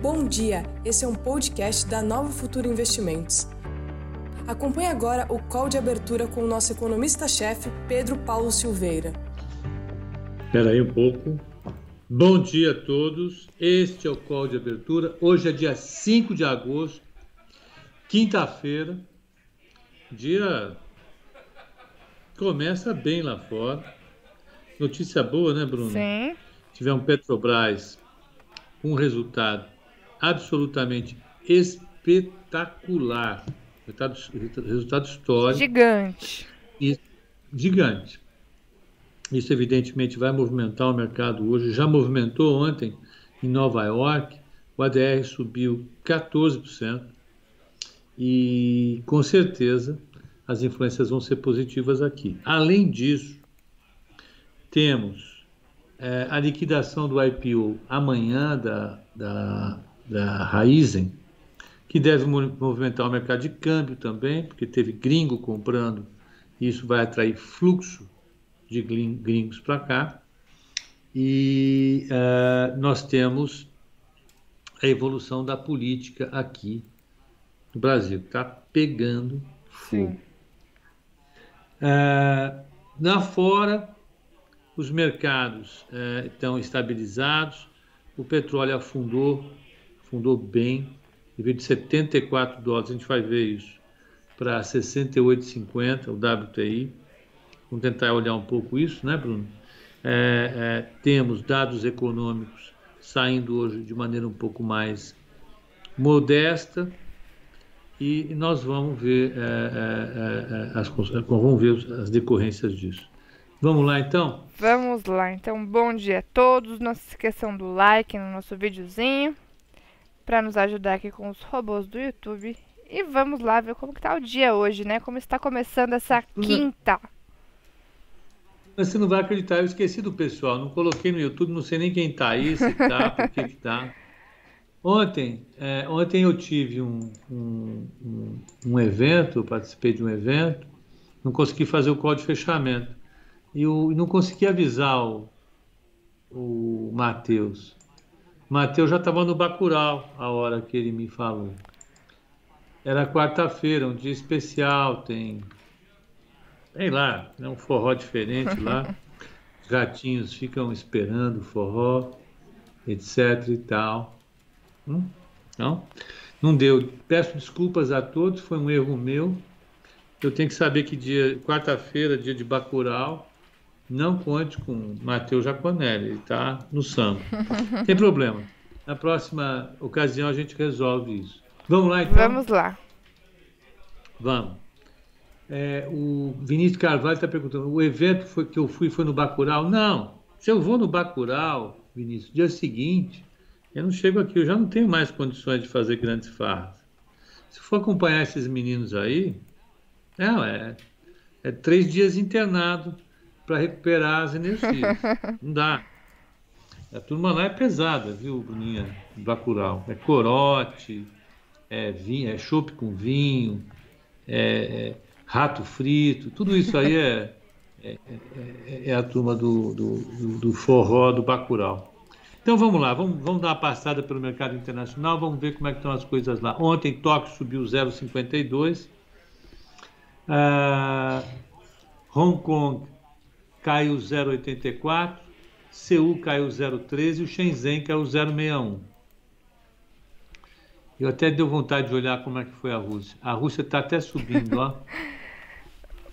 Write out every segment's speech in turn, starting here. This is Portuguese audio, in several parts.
Bom dia, esse é um podcast da Nova Futuro Investimentos. Acompanhe agora o call de abertura com o nosso economista-chefe, Pedro Paulo Silveira. Espera aí um pouco. Bom dia a todos. Este é o call de abertura. Hoje é dia 5 de agosto, quinta-feira. Dia começa bem lá fora. Notícia boa, né, Bruno? Sim. Tivemos Petrobras um resultado absolutamente espetacular. Resultado, resultado histórico. Gigante. E, gigante. Isso, evidentemente, vai movimentar o mercado hoje. Já movimentou ontem em Nova York. O ADR subiu 14%. E, com certeza, as influências vão ser positivas aqui. Além disso, temos é, a liquidação do IPO amanhã da, da da Raizen, que deve movimentar o mercado de câmbio também, porque teve gringo comprando, e isso vai atrair fluxo de gringos para cá. E uh, nós temos a evolução da política aqui no Brasil, que está pegando fogo. Uh, lá fora, os mercados uh, estão estabilizados, o petróleo afundou fundou bem, em vez de 74 dólares, a gente vai ver isso, para 68,50 o WTI. Vamos tentar olhar um pouco isso, né, Bruno? É, é, temos dados econômicos saindo hoje de maneira um pouco mais modesta e nós vamos ver, é, é, é, as, vamos ver as decorrências disso. Vamos lá então? Vamos lá, então bom dia a todos. Não se esqueçam do like no nosso videozinho para nos ajudar aqui com os robôs do YouTube. E vamos lá ver como que tá o dia hoje, né? Como está começando essa quinta. Você não vai acreditar, eu esqueci do pessoal, não coloquei no YouTube, não sei nem quem tá aí, se tá, por que que tá. Ontem, é, ontem eu tive um, um, um, um evento, participei de um evento, não consegui fazer o código de fechamento. E eu não consegui avisar o, o Matheus. Mateus já estava no Bacurau a hora que ele me falou. Era quarta-feira, um dia especial, tem. Sei lá, é um forró diferente lá. Os gatinhos ficam esperando o forró, etc e tal. Hum? Não? Não deu. Peço desculpas a todos, foi um erro meu. Eu tenho que saber que dia, quarta-feira, dia de Bacurau, não conte com Matheus Jaconelli, ele está no samba. Tem problema. Na próxima ocasião a gente resolve isso. Vamos lá então? Vamos lá. Vamos. É, o Vinícius Carvalho está perguntando: o evento foi, que eu fui foi no Bacurau? Não. Se eu vou no Bacurau, Vinícius, dia seguinte, eu não chego aqui, eu já não tenho mais condições de fazer grandes farras. Se for acompanhar esses meninos aí, não, é, é três dias internado para recuperar as energias. Não dá. A turma lá é pesada, viu, Bruninha? Bacurau. É corote, é vinho, é chope com vinho, é, é, rato frito, tudo isso aí é, é, é, é a turma do, do, do, forró do Bacurau. Então vamos lá, vamos, vamos dar uma passada pelo mercado internacional, vamos ver como é que estão as coisas lá. Ontem Tóquio subiu 0,52, ah, Hong Kong caiu 0,84, Seul caiu 0,13 e o Shenzhen caiu 0,61. Eu até deu vontade de olhar como é que foi a Rússia. A Rússia está até subindo, ó.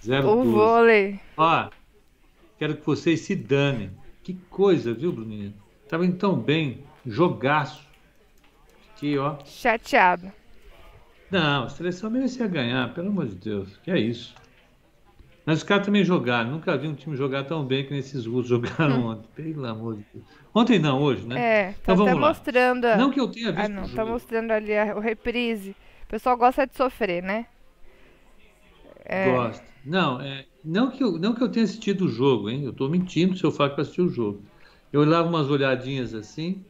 0,12. O vôlei. Ó, quero que vocês se danem. Que coisa, viu, Bruninha? Tava indo tão bem, jogaço. Aqui, ó. Chateado. Não, a seleção merecia ganhar, pelo amor de Deus. Que é isso. Mas os caras também jogaram. Nunca vi um time jogar tão bem que nesses russos jogaram hum. ontem. Pelo amor de Deus. Ontem não, hoje, né? É, tá então, até mostrando. A... Não que eu tenha visto. Ah, não, tá mostrando ali a, o reprise. O pessoal gosta de sofrer, né? É... Gosta. Não, é, não, que eu, não que eu tenha assistido o jogo, hein? Eu tô mentindo se eu falo que assisti o jogo. Eu dava umas olhadinhas assim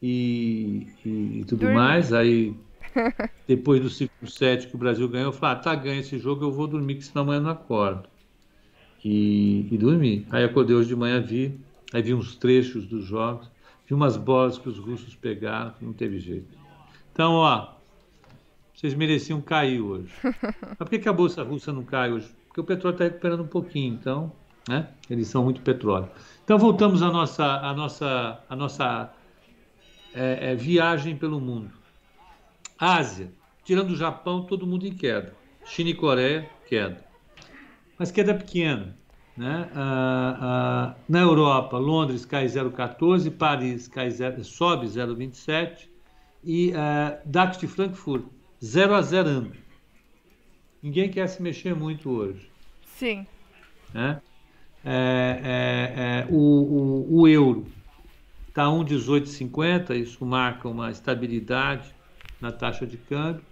e, e, e tudo Dormi. mais. Aí depois do ciclo 7 que o Brasil ganhou, eu falei, ah, tá, ganha esse jogo, eu vou dormir, que senão amanhã eu não acordo. E, e dormi. Aí acordei hoje de manhã, vi, aí vi uns trechos dos jogos. de umas bolas que os russos pegaram, não teve jeito. Então, ó, vocês mereciam cair hoje. Mas por que, que a Bolsa Russa não cai hoje? Porque o petróleo está recuperando um pouquinho, então, né? Eles são muito petróleo. Então voltamos à nossa, à nossa, à nossa é, é, viagem pelo mundo. Ásia, tirando o Japão, todo mundo em queda. China e Coreia, queda. Mas queda pequena. Né? Ah, ah, na Europa, Londres cai 0,14, Paris cai 0, sobe 0,27 e ah, DAX de Frankfurt 0 a 0 Ninguém quer se mexer muito hoje. Sim. Né? É, é, é, o, o, o, euro está 1,1850, isso marca uma estabilidade na taxa de câmbio.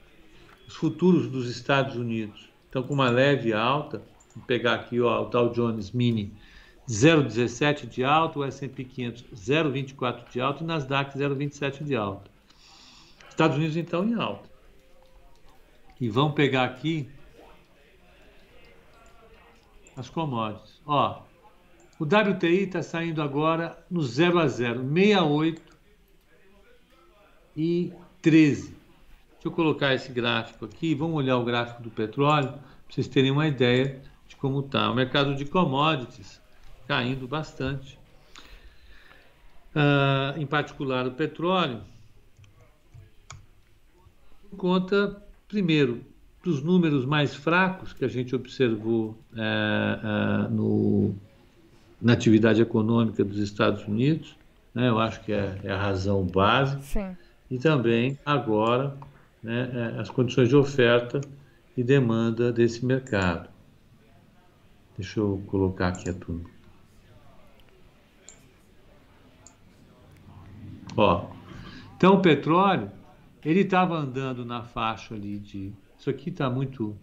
Os futuros dos Estados Unidos estão com uma leve alta, Vou pegar aqui ó, o Dow Jones Mini 0,17 de alta, o S&P 500 0,24 de alta e o Nasdaq 0,27 de alta. Estados Unidos então em alta. E vamos pegar aqui as commodities. Ó, o WTI está saindo agora no 0 a 0, 68 e 13. Deixa eu colocar esse gráfico aqui, vamos olhar o gráfico do petróleo, para vocês terem uma ideia como está. O mercado de commodities caindo bastante. Uh, em particular o petróleo, por conta, primeiro, dos números mais fracos que a gente observou uh, uh, no, na atividade econômica dos Estados Unidos, né, eu acho que é, é a razão básica, Sim. e também agora né, é, as condições de oferta e demanda desse mercado. Deixa eu colocar aqui a turma. Ó, então o petróleo, ele estava andando na faixa ali de. Isso aqui está muito.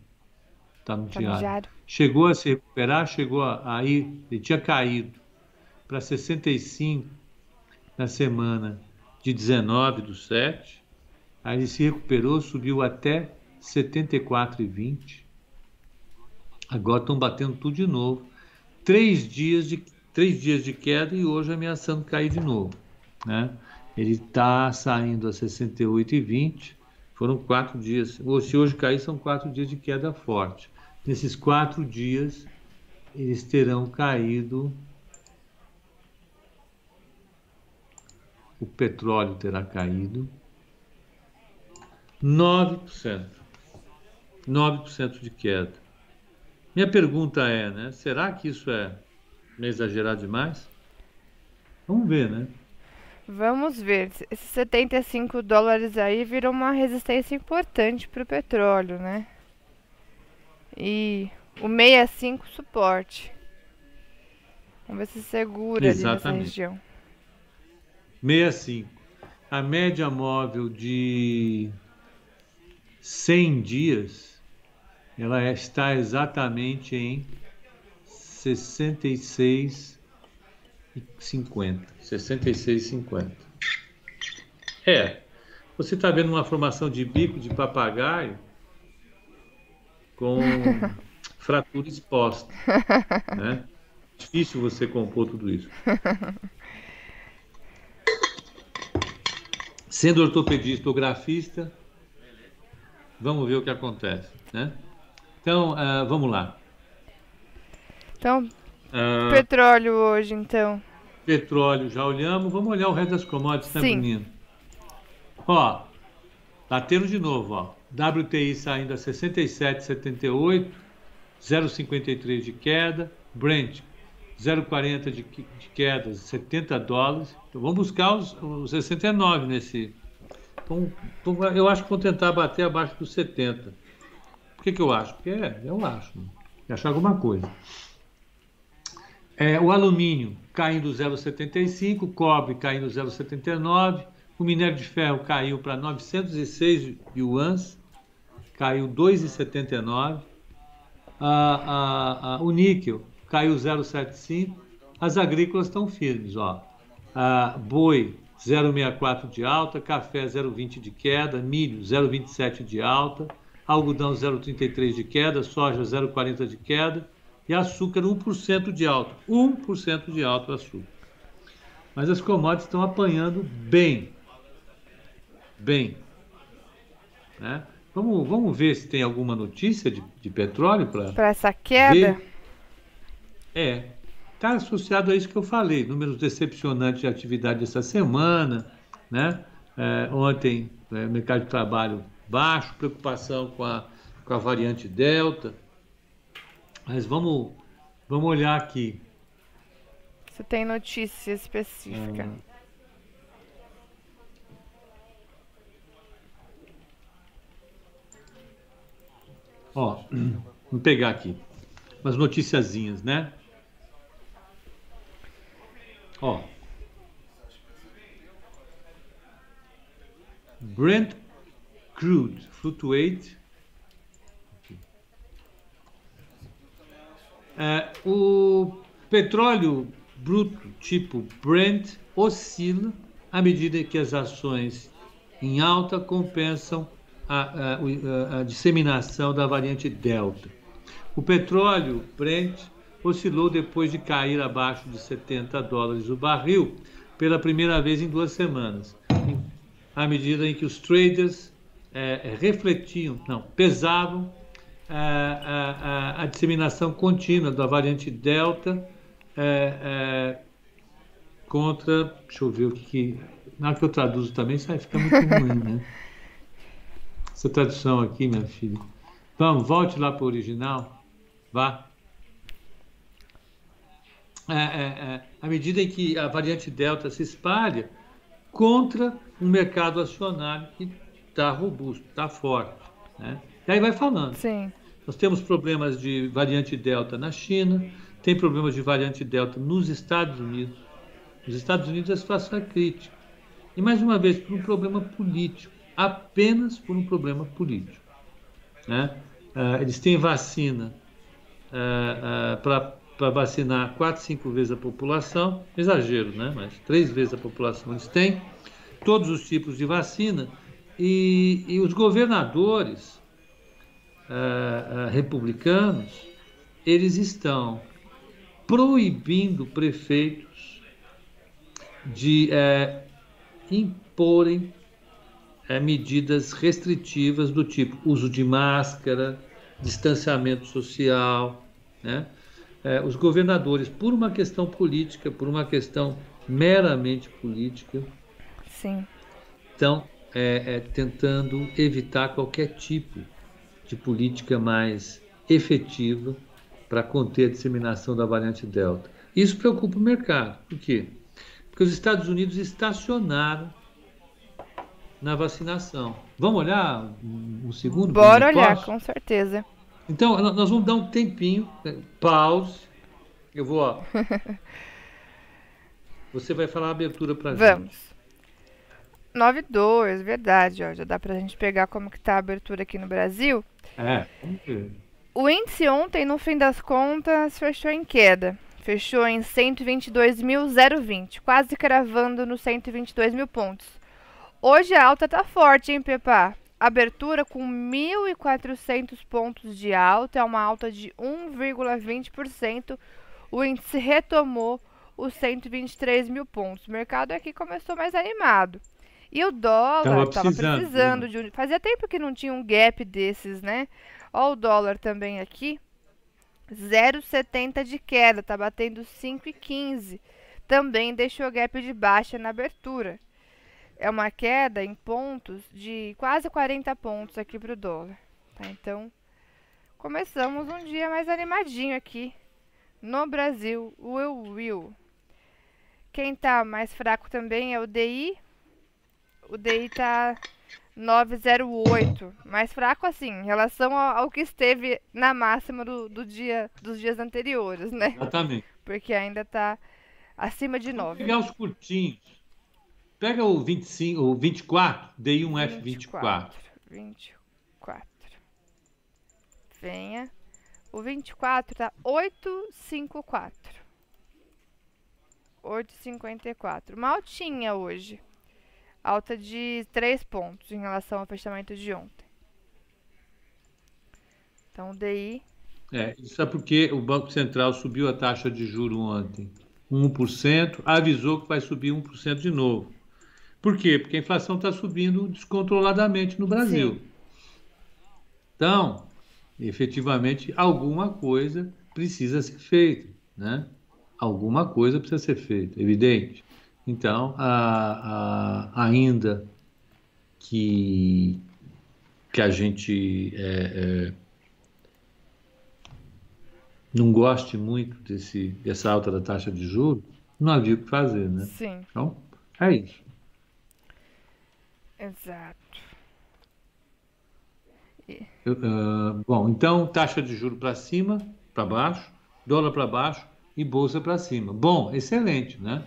Está tá diário. Chegou a se recuperar, chegou a, a ir. Ele tinha caído para 65 na semana de 19 do 7. Aí ele se recuperou, subiu até 74,20. Agora estão batendo tudo de novo. Três dias de, três dias de queda e hoje ameaçando cair de novo. Né? Ele está saindo a 68,20. Foram quatro dias. Ou se hoje cair, são quatro dias de queda forte. Nesses quatro dias, eles terão caído. O petróleo terá caído 9%. 9% de queda. Minha pergunta é, né? Será que isso é exagerado demais? Vamos ver, né? Vamos ver. Esses 75 dólares aí viram uma resistência importante para o petróleo, né? E o 65 suporte. Vamos ver se segura Exatamente. ali nessa região. 65. A média móvel de 100 dias ela está exatamente em 66 e 50. 66 e 50. É. Você está vendo uma formação de bico de papagaio com fratura exposta. Né? Difícil você compor tudo isso. Sendo ortopedista ou grafista, vamos ver o que acontece, né? Então, uh, vamos lá. Então, uh, petróleo hoje, então. Petróleo, já olhamos. Vamos olhar o resto das commodities, tá, menino? Ó, batendo de novo, ó. WTI saindo a 67,78, 0,53 de queda. Brent, 0,40 de, de queda, 70 dólares. Então, vamos buscar os, os 69 nesse. Então, então, eu acho que vou tentar bater abaixo dos 70 que, que eu acho? Porque é, eu acho. Né? Acho alguma coisa. É, o alumínio caindo 0,75, cobre caindo 0,79, o minério de ferro caiu para 906 yuans, caiu 2,79, a, a, a, o níquel caiu 0,75, as agrícolas estão firmes, ó. A, boi 0,64 de alta, café 0,20 de queda, milho 0,27 de alta, algodão 0,33 de queda, soja 0,40 de queda e açúcar 1% de alta. 1% de alta o açúcar. Mas as commodities estão apanhando bem. Bem. Né? Vamos, vamos ver se tem alguma notícia de, de petróleo para essa queda. Ver. É, está associado a isso que eu falei, números decepcionantes de atividade essa semana, né? É, ontem, é, mercado de trabalho baixo, preocupação com a, com a variante Delta. Mas vamos, vamos olhar aqui. Você tem notícia específica? É. Ó, vamos pegar aqui umas noticiazinhas, né? Ó. Brent crude fluctuate. É, o petróleo bruto tipo Brent oscila à medida que as ações em alta compensam a, a, a disseminação da variante Delta. O petróleo Brent oscilou depois de cair abaixo de 70 dólares o barril pela primeira vez em duas semanas, à medida em que os traders é, refletiam, não, pesavam a, a, a, disseminação contínua da variante Delta é, é, contra. Deixa eu ver o que. que na hora que eu traduzo também, isso vai ficar muito ruim, né? Essa tradução aqui, minha filha. Vamos, volte lá para o original. Vá. É, é, é, à medida em que a variante Delta se espalha contra um mercado acionário que está robusto, está forte. Né? E aí vai falando. Sim. Nós temos problemas de variante Delta na China, tem problemas de variante Delta nos Estados Unidos. Nos Estados Unidos a situação é crítica. E mais uma vez, por um problema político apenas por um problema político. Né? Eles têm vacina para vacinar quatro, cinco vezes a população, exagero, né? mas três vezes a população eles têm, todos os tipos de vacina, e, e os governadores republicanos, eles estão proibindo prefeitos de imporem é, medidas restritivas do tipo uso de máscara, distanciamento social. Né? É, os governadores, por uma questão política, por uma questão meramente política, Sim. estão é, é, tentando evitar qualquer tipo de política mais efetiva para conter a disseminação da variante Delta. Isso preocupa o mercado. Por quê? Porque os Estados Unidos estacionaram na vacinação. Vamos olhar um segundo? Bora olhar, posso? com certeza. Então, nós vamos dar um tempinho, né, pause. Eu vou, ó. Você vai falar a abertura para gente. Vamos. 9,2, verdade, ó. Já dá pra gente pegar como que tá a abertura aqui no Brasil. É, vamos ver. O índice ontem, no fim das contas, fechou em queda. Fechou em 122.020, quase cravando nos 122 mil pontos. Hoje a alta tá forte, hein, Pepa? Abertura com 1.400 pontos de alta, é uma alta de 1,20%. O índice retomou os 123 mil pontos. O mercado aqui começou mais animado. E o dólar estava precisando, precisando né? de um. Fazia tempo que não tinha um gap desses, né? Ó, o dólar também aqui. 0,70 de queda, tá batendo 5,15. Também deixou gap de baixa na abertura é uma queda em pontos de quase 40 pontos aqui para o dólar. Tá? Então, começamos um dia mais animadinho aqui no Brasil, o Will Will. Quem está mais fraco também é o DI. O DI está 908, mais fraco assim, em relação ao, ao que esteve na máxima do, do, dia, dos dias anteriores, né? Exatamente. Porque ainda está acima de 9. Vamos pegar os curtinhos. Pega o 25, o 24, dei um F24. 24. Venha. O 24 tá 854. 854. Uma altinha hoje. Alta de 3 pontos em relação ao fechamento de ontem. Então, DI. É, isso é porque o Banco Central subiu a taxa de juro ontem. 1%, avisou que vai subir 1% de novo. Por quê? Porque a inflação está subindo descontroladamente no Brasil. Sim. Então, efetivamente, alguma coisa precisa ser feita, né? Alguma coisa precisa ser feita, evidente. Então, a, a, ainda que, que a gente é, é, não goste muito desse, dessa alta da taxa de juros, não havia o que fazer, né? Sim. Então, é isso. Exato. Uh, bom, então, taxa de juros para cima, para baixo, dólar para baixo e bolsa para cima. Bom, excelente, né?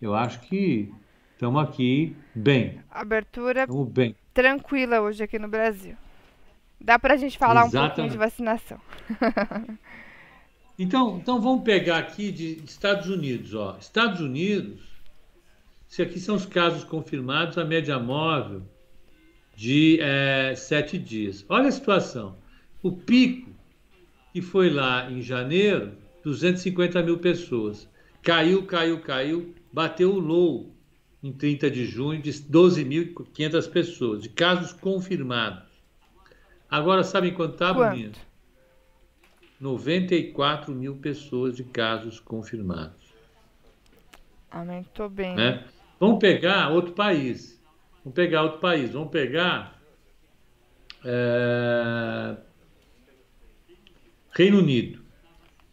Eu acho que estamos aqui bem. Abertura bem. tranquila hoje aqui no Brasil. Dá para a gente falar Exatamente. um pouquinho de vacinação. então, então vamos pegar aqui de Estados Unidos. Ó. Estados Unidos, se aqui são os casos confirmados, a média móvel de é, sete dias. Olha a situação. O pico que foi lá em janeiro, 250 mil pessoas. Caiu, caiu, caiu, bateu o low em 30 de junho de 12.500 pessoas, de casos confirmados. Agora, sabem quanto está, Boninha? 94 mil pessoas de casos confirmados. Aumentou bem. Né? Vamos pegar outro país. Vamos pegar outro país. Vamos pegar é... Reino Unido,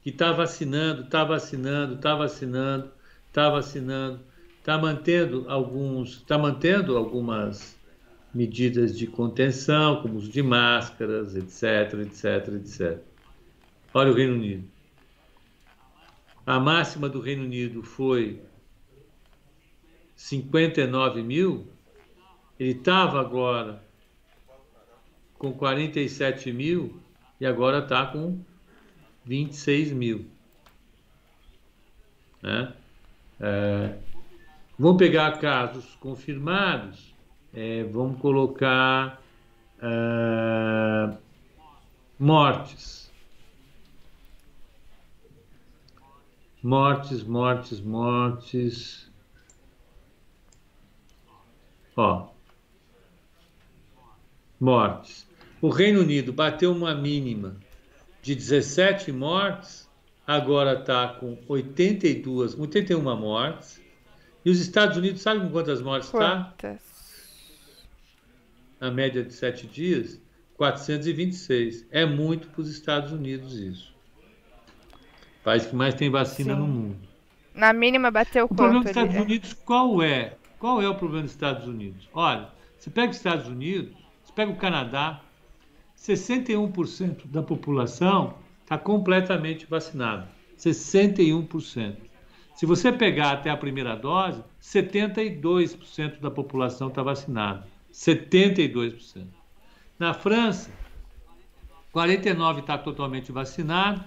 que está vacinando, está vacinando, está vacinando está vacinando, está mantendo alguns, está mantendo algumas medidas de contenção, como uso de máscaras, etc, etc, etc. Olha o Reino Unido. A máxima do Reino Unido foi 59 mil, ele estava agora com 47 mil e agora está com 26 mil. Né? É, vamos pegar casos confirmados, é, vamos colocar é, mortes. Mortes, mortes, mortes. Ó. Mortes. O Reino Unido bateu uma mínima de 17 mortes agora está com 82, 81 mortes. E os Estados Unidos, sabe com quantas mortes está? Na média de sete dias, 426. É muito para os Estados Unidos isso. País que mais tem vacina Sim. no mundo. Na mínima bateu o quanto? O problema dos Estados Unidos qual é? Qual é o problema dos Estados Unidos? Olha, você pega os Estados Unidos, você pega o Canadá, 61% da população está completamente vacinado. 61%. Se você pegar até a primeira dose, 72% da população está vacinada. 72%. Na França, 49% está totalmente vacinado.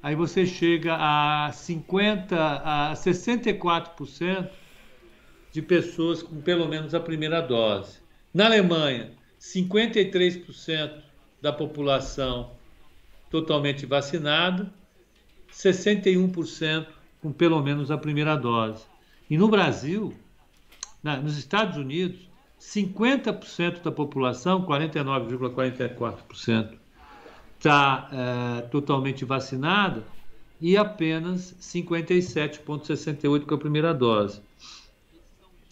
Aí você chega a 50%, a 64% de pessoas com pelo menos a primeira dose. Na Alemanha, 53% da população totalmente vacinado, 61% com pelo menos a primeira dose. E no Brasil, na, nos Estados Unidos, 50% da população, 49,44%, está é, totalmente vacinada e apenas 57,68% com a primeira dose.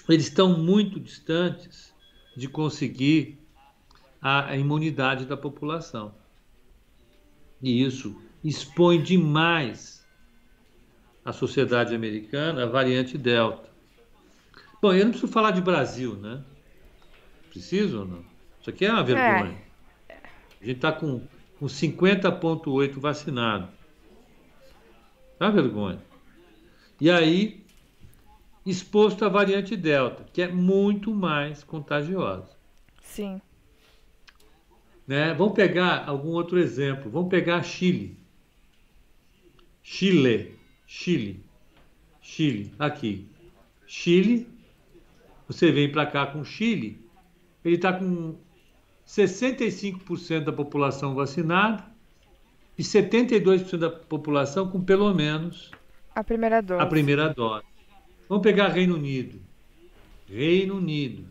Eles estão muito distantes de conseguir a, a imunidade da população. E isso expõe demais a sociedade americana a variante Delta. Bom, eu não preciso falar de Brasil, né? Preciso ou não? Isso aqui é uma vergonha. É. A gente está com, com 50,8 vacinado. É uma vergonha. E aí, exposto à variante Delta, que é muito mais contagiosa. Sim. Né? Vamos pegar algum outro exemplo. Vamos pegar Chile. Chile. Chile. Chile. Aqui. Chile. Você vem para cá com Chile. Ele está com 65% da população vacinada e 72% da população com pelo menos A primeira dose. A primeira dose. Vamos pegar Reino Unido. Reino Unido.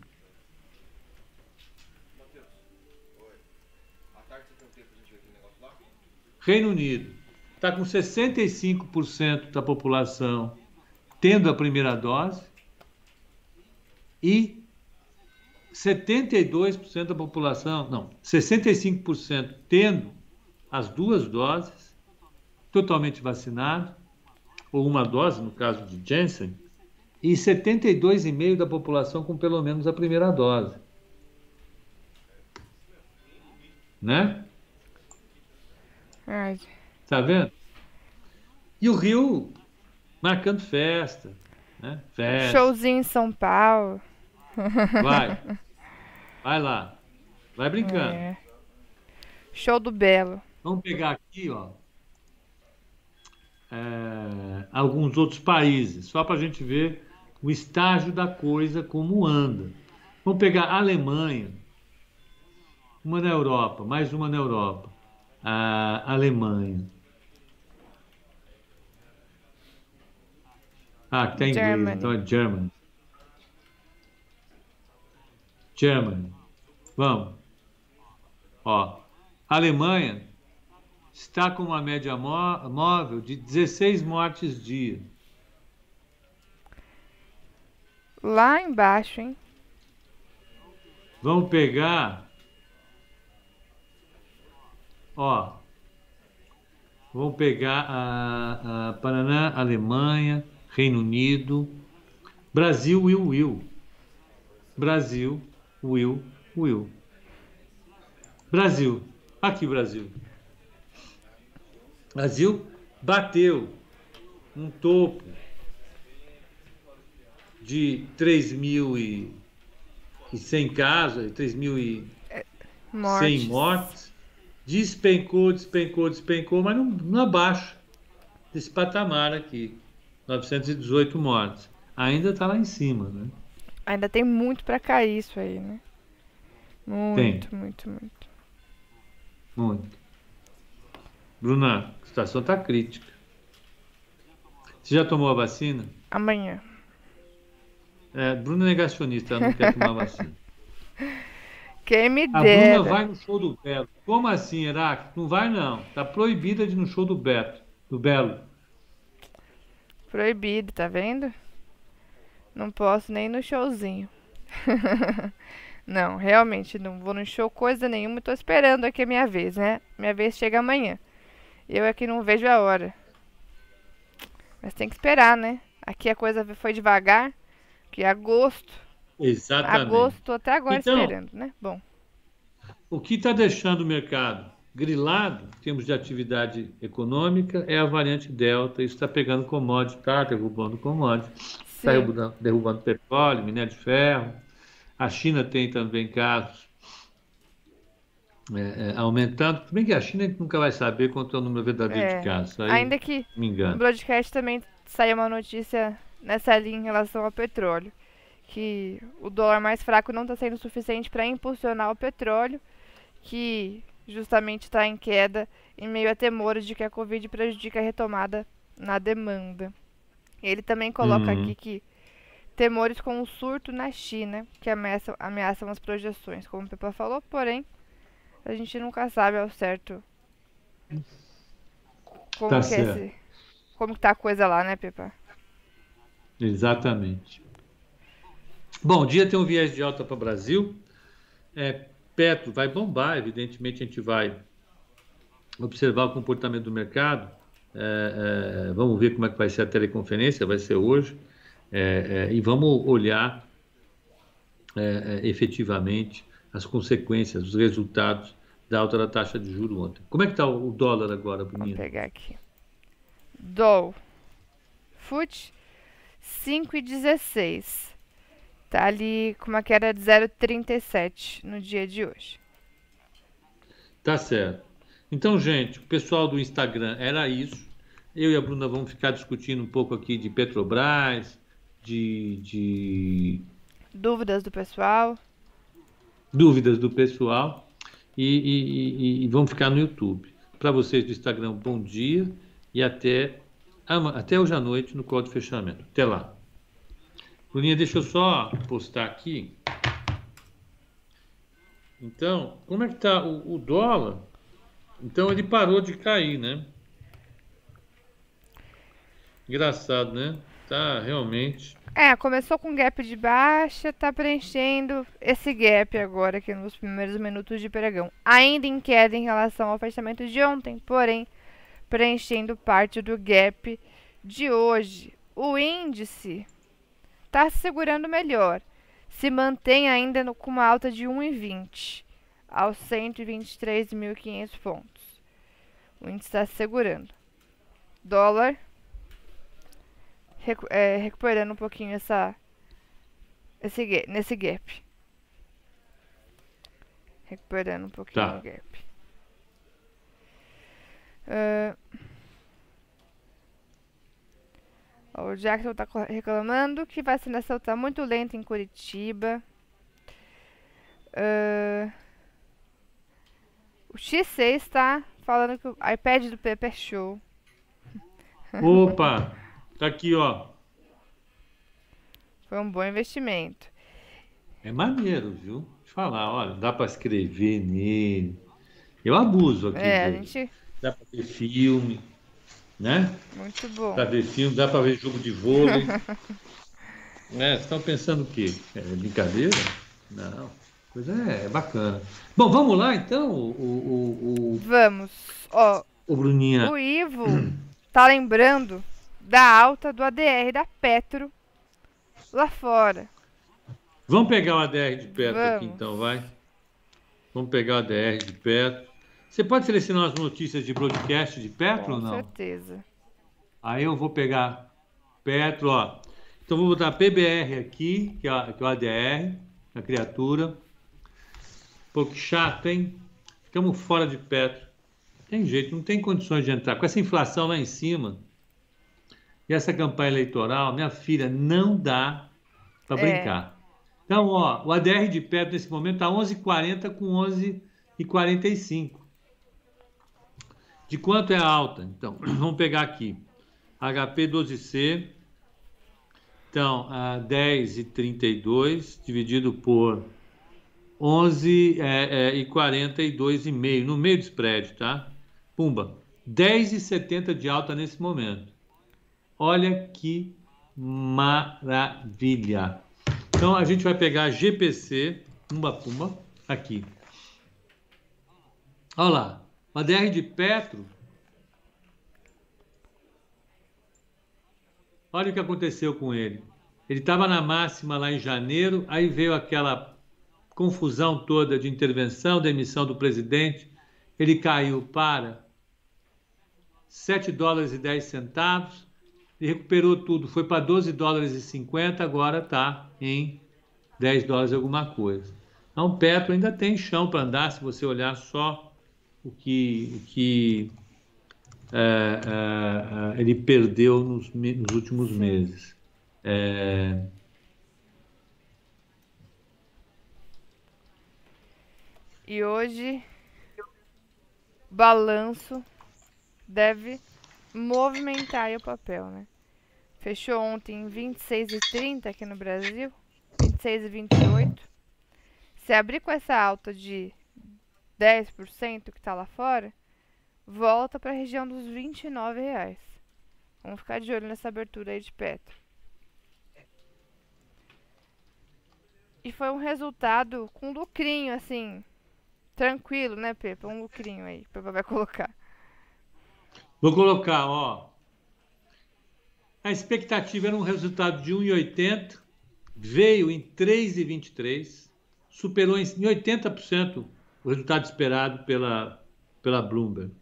Reino Unido está com 65% da população tendo a primeira dose e 72% da população, não, 65% tendo as duas doses, totalmente vacinado, ou uma dose, no caso de Janssen, e 72,5% da população com pelo menos a primeira dose. Né? Ai, Tá vendo? E o Rio marcando festa, né? Festa. Showzinho em São Paulo. Vai. Vai lá. Vai brincando. É. Show do Belo. Vamos pegar aqui, ó, é, alguns outros países, só para a gente ver o estágio da coisa como anda. Vamos pegar a Alemanha, uma na Europa, mais uma na Europa, a Alemanha. Ah, que tem inglês, Germany. então é Germany. Germany. Vamos. Ó, a Alemanha está com uma média mó- móvel de 16 mortes dia. Lá embaixo, hein? Vamos pegar. Ó. Vamos pegar a, a Paraná, Alemanha, Reino Unido, Brasil, Will, Will. Brasil, Will, Will. Brasil. Aqui, Brasil. Brasil bateu um topo de 3.100 casos, 3.100 Mortes. mortes. Despencou, despencou, despencou, mas não, não abaixa desse patamar aqui. 918 mortes. Ainda está lá em cima, né? Ainda tem muito pra cair isso aí, né? Muito, muito, muito. Muito. Bruna, a situação está crítica. Você já tomou a vacina? Amanhã. É, Bruna é negacionista, ela não quer tomar vacina. Quem me A dera. Bruna vai no show do Belo. Como assim, Heráclito? Não vai, não. Está proibida de ir no show do Beto, do Belo. Proibido, tá vendo? Não posso nem no showzinho. não, realmente, não vou no show coisa nenhuma. Tô esperando aqui a minha vez, né? Minha vez chega amanhã. Eu aqui não vejo a hora. Mas tem que esperar, né? Aqui a coisa foi devagar. Que agosto. Exatamente. Agosto, até agora Então- esperando, né? Bom. O que está deixando o mercado grilado, em termos de atividade econômica, é a variante Delta. Isso está pegando commodity, está derrubando commodity, está derrubando, derrubando petróleo, minério de ferro. A China tem também casos é, é, aumentando. Se bem que a China nunca vai saber quanto é o número verdadeiro É, de casos. Aí Ainda que me no engano. broadcast também saiu uma notícia nessa linha em relação ao petróleo. Que o dólar mais fraco não está sendo suficiente para impulsionar o petróleo, que justamente está em queda em meio a temores de que a Covid prejudica a retomada na demanda. Ele também coloca Uhum. aqui que temores com um surto na China, que ameaçam, ameaçam as projeções, como o Pepa falou, porém, a gente nunca sabe ao certo como Tá que é certo. esse, como que tá a coisa lá, né, Pepa? Exatamente. Bom, dia tem um viés de alta para o Brasil. É, Petro vai bombar, evidentemente a gente vai observar o comportamento do mercado. É, é, vamos ver como é que vai ser a teleconferência, vai ser hoje. É, é, e vamos olhar é, efetivamente as consequências, os resultados da alta da taxa de juros ontem. Como é que está o dólar agora, Vou Bruninho? pegar aqui. Dow. FUT 5,16. Tá ali com uma queda de 0,37 no dia de hoje. Tá certo. Então, gente, o pessoal do Instagram era isso. Eu e a Bruna vamos ficar discutindo um pouco aqui de Petrobras, de, de Dúvidas do pessoal? dúvidas do pessoal e, e- e- e vamos ficar no YouTube. Para vocês do Instagram, bom dia e até até hoje à noite no call de fechamento. Até lá. Bruninha, deixa eu só postar aqui. Então, como é que está o, o dólar? Então ele parou de cair, né? Engraçado, né? Tá realmente. É, começou com gap de baixa, tá preenchendo esse gap agora aqui nos primeiros minutos de pregão. Ainda em queda em relação ao fechamento de ontem, porém preenchendo parte do gap de hoje. O índice está se segurando melhor, se mantém ainda no, com uma alta de 1,20 aos 123.500 pontos. O índice está se segurando. Dólar recu é, recuperando um pouquinho essa esse nesse gap. Recuperando um pouquinho tá. o gap. Uh, o Jackson está reclamando que vacinação está muito lenta em Curitiba. Uh, o X6 está falando que o iPad do Pepe é show. Opa! Tá aqui, ó. Foi um bom investimento. É maneiro, viu? Deixa eu falar, olha, dá para escrever nele. Eu abuso aqui. É, a gente... Dá para ver filme, né? Muito bom. Dá para ver filme, dá para ver jogo de vôlei. é, estão pensando o quê? É brincadeira? Não. Coisa é, é bacana. Bom, vamos lá então, o, o, o... Vamos. Ó, o Bruninha. O Ivo tá lembrando da alta do ADR da Petro lá fora. Vamos pegar o ADR de perto Vamos. aqui então, vai. Vamos pegar o ADR de perto. Você pode selecionar as notícias de broadcast de Petro ou não? Com certeza. Aí eu vou pegar Petro, ó. Então vou botar PBR aqui, que é, que é o ADR, a criatura. Um pouco chato, hein? Ficamos fora de Petro. Tem jeito, não tem condições de entrar. Com essa inflação lá em cima, e essa campanha eleitoral, minha filha, não dá para é. brincar. Então, ó, o ADR de perto nesse momento está 11,40 com 11,45. De quanto é a alta? Então, vamos pegar aqui. HP 12C, então, a 10,32 dividido por 11 é, é, e 42,5 no meio do spread, tá? Pumba, 10,70 de alta nesse momento. Olha que maravilha. Então a gente vai pegar GPC, pumba pumba, aqui. Olha lá, a DR de Petro. Olha o que aconteceu com ele. Ele estava na máxima lá em janeiro, aí veio aquela confusão toda de intervenção, demissão do presidente. Ele caiu para 7 dólares e 10 centavos ele recuperou tudo, foi para 12 dólares e 50, agora está em 10 dólares alguma coisa. Então, Petro ainda tem chão para andar, se você olhar só o que, o que é, é, é ele perdeu nos, nos últimos meses. É... E hoje, balanço deve movimentar o papel, né? Fechou ontem em 26,30 aqui no Brasil, 26,28. Se abrir com essa alta de 10% que está lá fora, volta para a região dos 29 reais. Vamos ficar de olho nessa abertura aí de Petro. E foi um resultado com lucrinho, assim, tranquilo, né, Pepa? Um lucrinho aí, Pepa vai colocar. Vou colocar, ó. A expectativa era um resultado de 1,80, veio em 3,23, superou em 80% o resultado esperado pela, pela Bloomberg.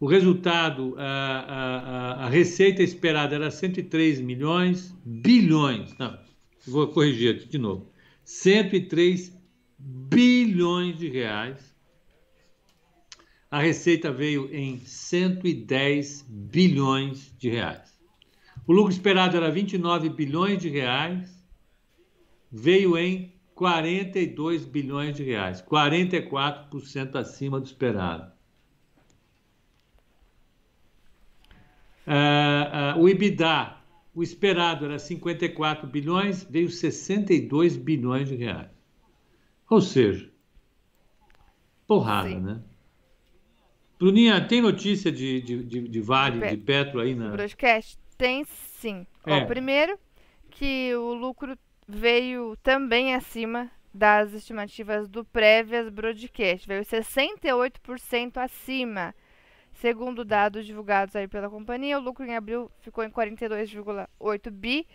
O resultado, a, a, a, receita esperada era 103 milhões, bilhões, não, vou corrigir aqui de novo, 103 bilhões de reais a receita veio em 110 bilhões de reais. O lucro esperado era 29 bilhões de reais, veio em 42 bilhões de reais, 44% acima do esperado. Uh, uh, o IBIDA, o esperado era 54 bilhões, veio 62 bilhões de reais. Ou seja, porrada, Sim. né? Bruninha, tem notícia de, de, de, de Vale, de, de Petro aí na. Broadcast? Tem sim. É. Ó, primeiro, que o lucro veio também acima das estimativas do Prévias Broadcast, veio 68% acima. Segundo dados divulgados aí pela companhia, o lucro em abril ficou em 42,8 bi.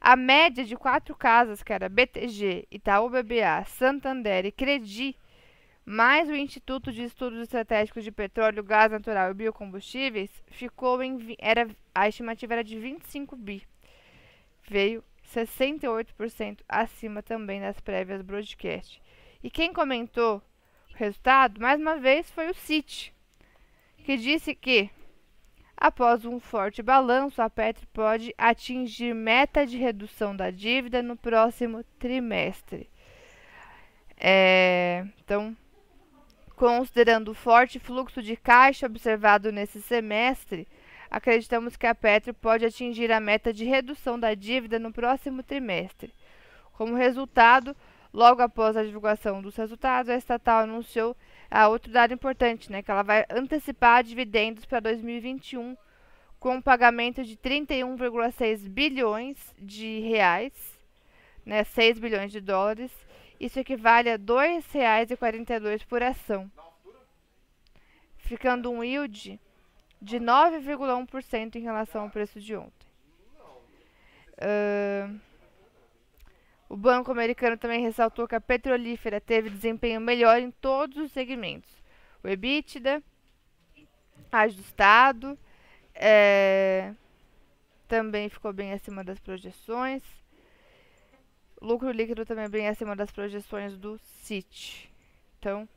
A média de quatro casas, que era BTG, Itaú BBA, Santander e Credi, mais o Instituto de Estudos Estratégicos de Petróleo, Gás Natural e Biocombustíveis, ficou em era a estimativa era de 25 bi. Veio 68% acima também das prévias broadcast. E quem comentou o resultado, mais uma vez, foi o Citi, que disse que após um forte balanço, a Petro pode atingir meta de redução da dívida no próximo trimestre. É, então, considerando o forte fluxo de caixa observado nesse semestre, acreditamos que a Petro pode atingir a meta de redução da dívida no próximo trimestre. Como resultado, logo após a divulgação dos resultados, a estatal anunciou outro dado importante, né, que ela vai antecipar dividendos para 2021 com um pagamento de 31,6 bilhões de reais, né, 6 bilhões de dólares. Isso equivale a R$ 2,42 por ação, ficando um yield de 9,1% em relação ao preço de ontem. Uh, o banco americano também ressaltou que a petrolífera teve desempenho melhor em todos os segmentos. O EBITDA ajustado é, também ficou bem acima das projeções. Lucro líquido também bem acima das projeções do CIT. Então,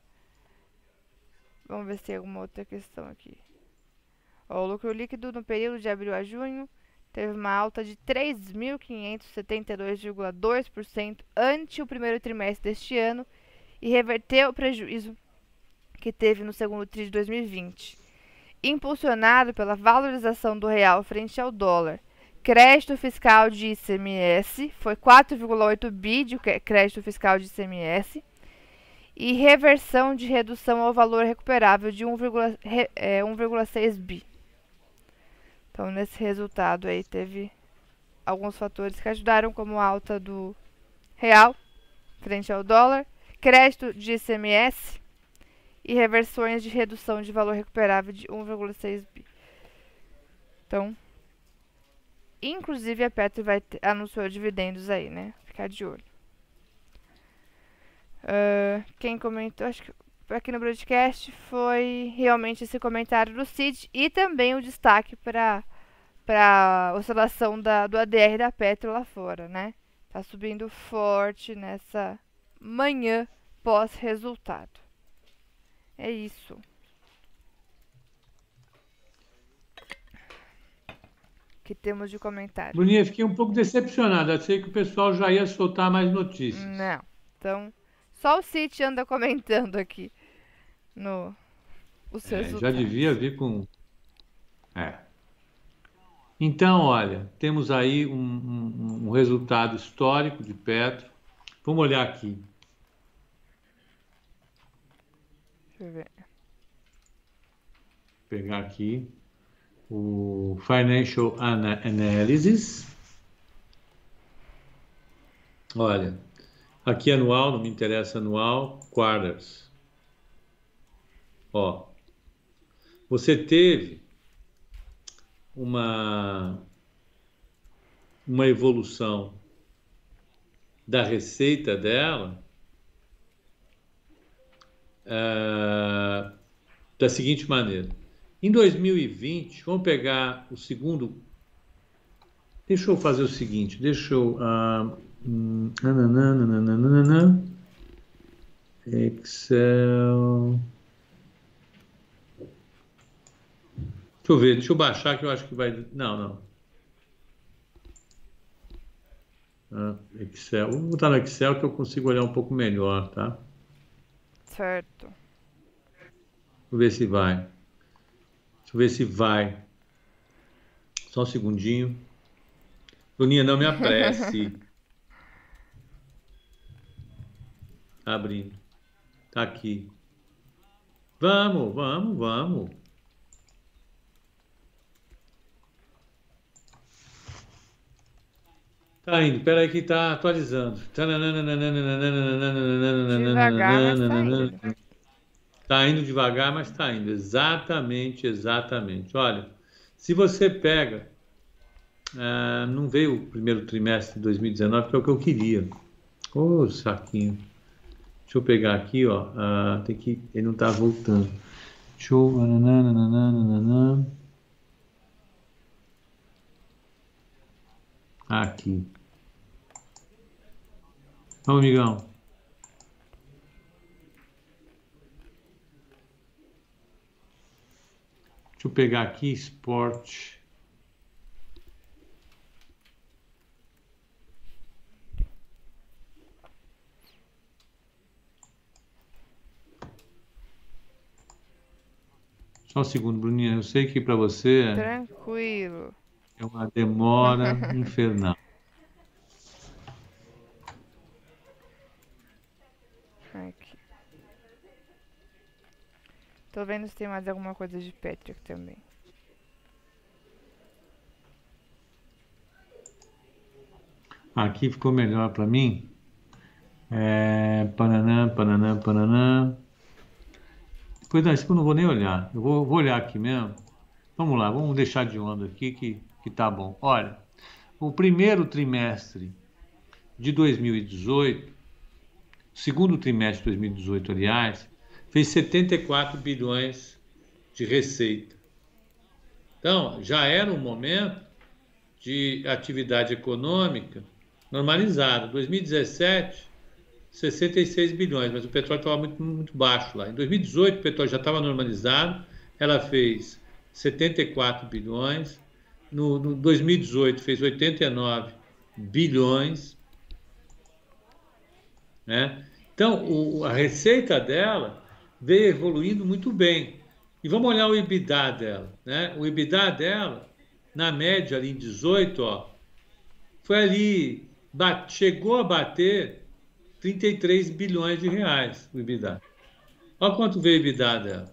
vamos ver se tem alguma outra questão aqui. O lucro líquido no período de abril a junho teve uma alta de 3.572,2% ante o primeiro trimestre deste ano e reverteu o prejuízo que teve no segundo trimestre de 2020. Impulsionado pela valorização do real frente ao dólar, crédito fiscal de ICMS foi 4,8 bi de crédito fiscal de ICMS e reversão de redução ao valor recuperável de 1,6 é, bi. Então, nesse resultado aí, teve alguns fatores que ajudaram, como alta do real frente ao dólar, crédito de ICMS e reversões de redução de valor recuperável de 1,6 bi. Então, inclusive a Petro vai ter, anunciou dividendos aí, né? Ficar de olho. Uh, quem comentou, acho que aqui no broadcast foi realmente esse comentário do Cid e também o destaque para para oscilação da, do ADR da Petro lá fora, né? Tá subindo forte nessa manhã pós-resultado. É isso. que temos de comentário. Bruninha, fiquei um pouco decepcionada. Achei que o pessoal já ia soltar mais notícias. Não. Então, só o City anda comentando aqui no os é, Já devia vir com. É. Então, olha, temos aí um, um, um resultado histórico de Petro. Vamos olhar aqui. Deixa eu ver. Vou pegar aqui o Financial Analysis. Olha, aqui anual, não me interessa anual, quarters. Ó, você teve uma uma evolução da receita dela uh, da seguinte maneira. Em 2020, vamos pegar o segundo. Deixa eu fazer o seguinte, deixa eu. Uh, Excel. Deixa eu ver, deixa eu baixar que eu acho que vai. Não, não. Ah, Excel. Vou botar no Excel que eu consigo olhar um pouco melhor, tá? Certo. Vou ver se vai. Deixa eu ver se vai. Só um segundinho. Bruninha, não me apresse. Tá abrindo. Tá aqui. Vamos, vamos, vamos. Tá indo, peraí que tá atualizando. Devagar, mas tá indo. Tá indo devagar, mas tá indo. Exatamente, exatamente. Olha, se você pega, ah, não veio o primeiro trimestre de 2019, que é o que eu queria. Ô, saquinho. Deixa eu pegar aqui, ó. Ah, tem que. Ele não tá voltando. Deixa eu. Aqui. Vamos, amigão. Deixa eu pegar aqui, esporte. Só um segundo, Bruninha. Eu sei que para você Tranquilo. É uma demora infernal. Aqui. Tô vendo se tem mais alguma coisa de Patrick também. Aqui ficou melhor para mim. É, Pananã, Pananã, Pananã. Depois não, isso eu não vou nem olhar. Eu vou, vou olhar aqui mesmo. Vamos lá, vamos deixar de onda aqui que, que tá bom. Olha, o primeiro trimestre de 2018, segundo trimestre de 2018, aliás, fez 74 bilhões de receita. Então, já era um momento de atividade econômica normalizada. 2017, 66 bilhões, mas o petróleo estava muito, muito baixo lá. Em 2018, o petróleo já estava normalizado, ela fez 74 bilhões. No, no 2018, fez 89 bilhões. Né? Então, o, a receita dela veio evoluindo muito bem. E vamos olhar o EBITDA dela. Né? O EBITDA dela, na média ali em 18, ó, foi ali, bate, chegou a bater 33 bilhões de reais o EBITDA. Olha quanto veio o EBITDA dela.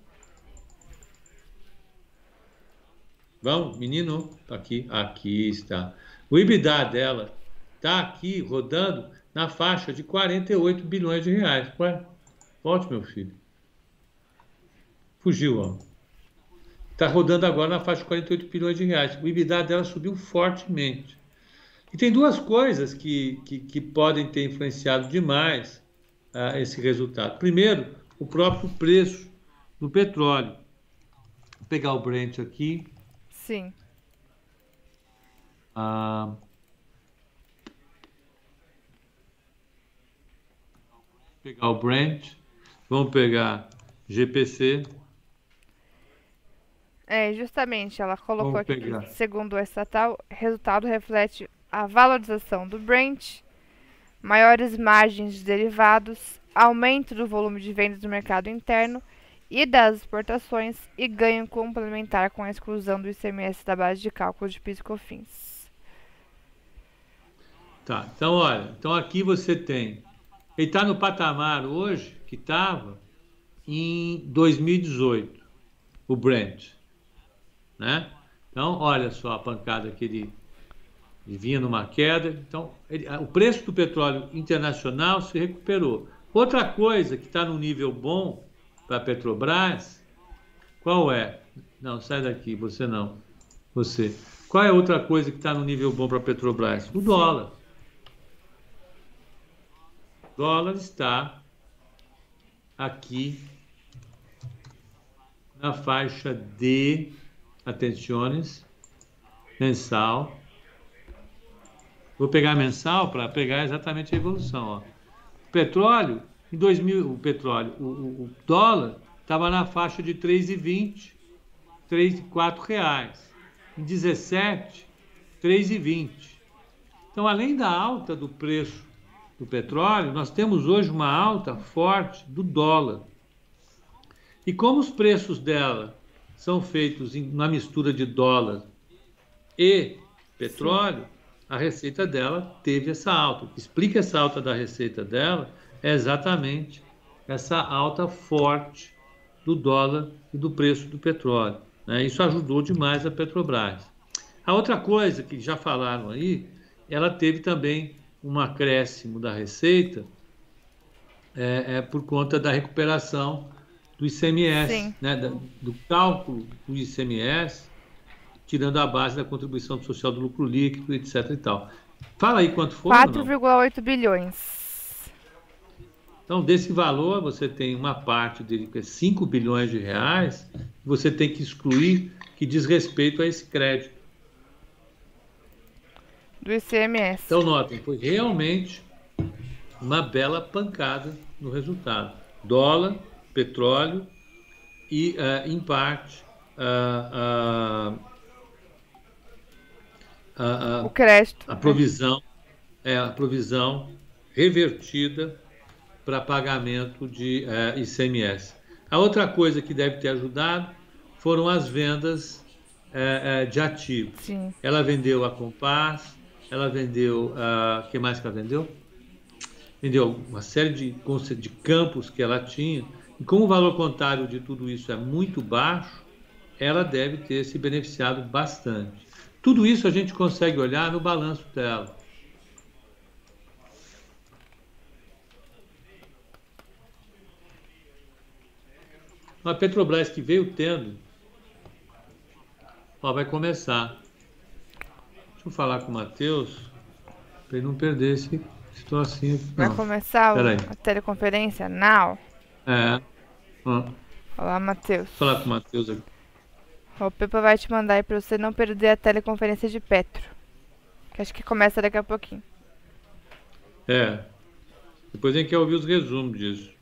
Vamos, menino, tá aqui, aqui está. O EBITDA dela está aqui rodando na faixa de 48 bilhões de reais. Ué, volte, meu filho. Fugiu, ó. Está rodando agora na faixa de 48 bilhões de reais. O EBITDA dela subiu fortemente. E tem duas coisas que, que, que podem ter influenciado demais uh, esse resultado. Primeiro, o próprio preço do petróleo. Vou pegar o Brent aqui. Sim. Uh, pegar o Brent. Vamos pegar GPC. É, justamente, ela colocou Vamos aqui pegar. segundo o estatal, resultado reflete a valorização do Brent, maiores margens de derivados, aumento do volume de vendas do mercado interno e das exportações e ganho complementar com a exclusão do ICMS da base de cálculo de PIS e COFINS. Tá, então olha, então aqui você tem. Ele está no patamar hoje que estava em 2018, o Brent. Né? Então, olha só a pancada que ele, ele vinha numa queda. Então, ele- o preço do petróleo internacional se recuperou. Outra coisa que está num nível bom para a Petrobras, qual é? Não, sai daqui, você não. Você. Qual é outra coisa que está no nível bom para a Petrobras? O dólar. O dólar está aqui na faixa de atenções mensal. Vou pegar mensal para pegar exatamente a evolução. Ó. O petróleo, em 2000, o petróleo, o, o- dólar estava na faixa de 3,20, 3,4 reais. Em 17, 3,20. Então, além da alta do preço do petróleo, nós temos hoje uma alta forte do dólar. E como os preços dela são feitos em- na mistura de dólar e petróleo, Sim. a receita dela teve essa alta. Explica essa alta da receita dela é exatamente essa alta forte do dólar e do preço do petróleo. Né? Isso ajudou demais a Petrobras. A outra coisa que já falaram aí, ela teve também um acréscimo da receita é, é por conta da recuperação do ICMS, né, do cálculo do ICMS, tirando a base da contribuição social do lucro líquido, etc. E tal. Fala aí quanto foi. 4,8 bilhões. Então, desse valor, você tem uma parte dele que é 5 bilhões de reais, você tem que excluir que diz respeito a esse crédito. Do ICMS. Então, notem, foi realmente uma bela pancada no resultado. Dólar, petróleo e, uh, em parte, uh, uh, o crédito. A provisão, é, a provisão revertida para pagamento de é, ICMS. A outra coisa que deve ter ajudado foram as vendas é, de ativos. Sim. Ela vendeu a Compass, ela vendeu. O que mais que ela vendeu? Vendeu uma série de, de campos que ela tinha. E como o valor contábil de tudo isso é muito baixo, ela deve ter se beneficiado bastante. Tudo isso a gente consegue olhar no balanço dela. A Petrobras que veio tendo, ó, vai começar. Deixa eu falar com o Matheus, para ele não perder esse situação aqui. Vai começar o, a teleconferência now? É. Olá, Matheus. Vou falar com o Matheus aqui. O Pepa vai te mandar aí para você não perder a teleconferência de Petro. Que acho que começa daqui a pouquinho. É. Depois a gente quer ouvir os resumos disso.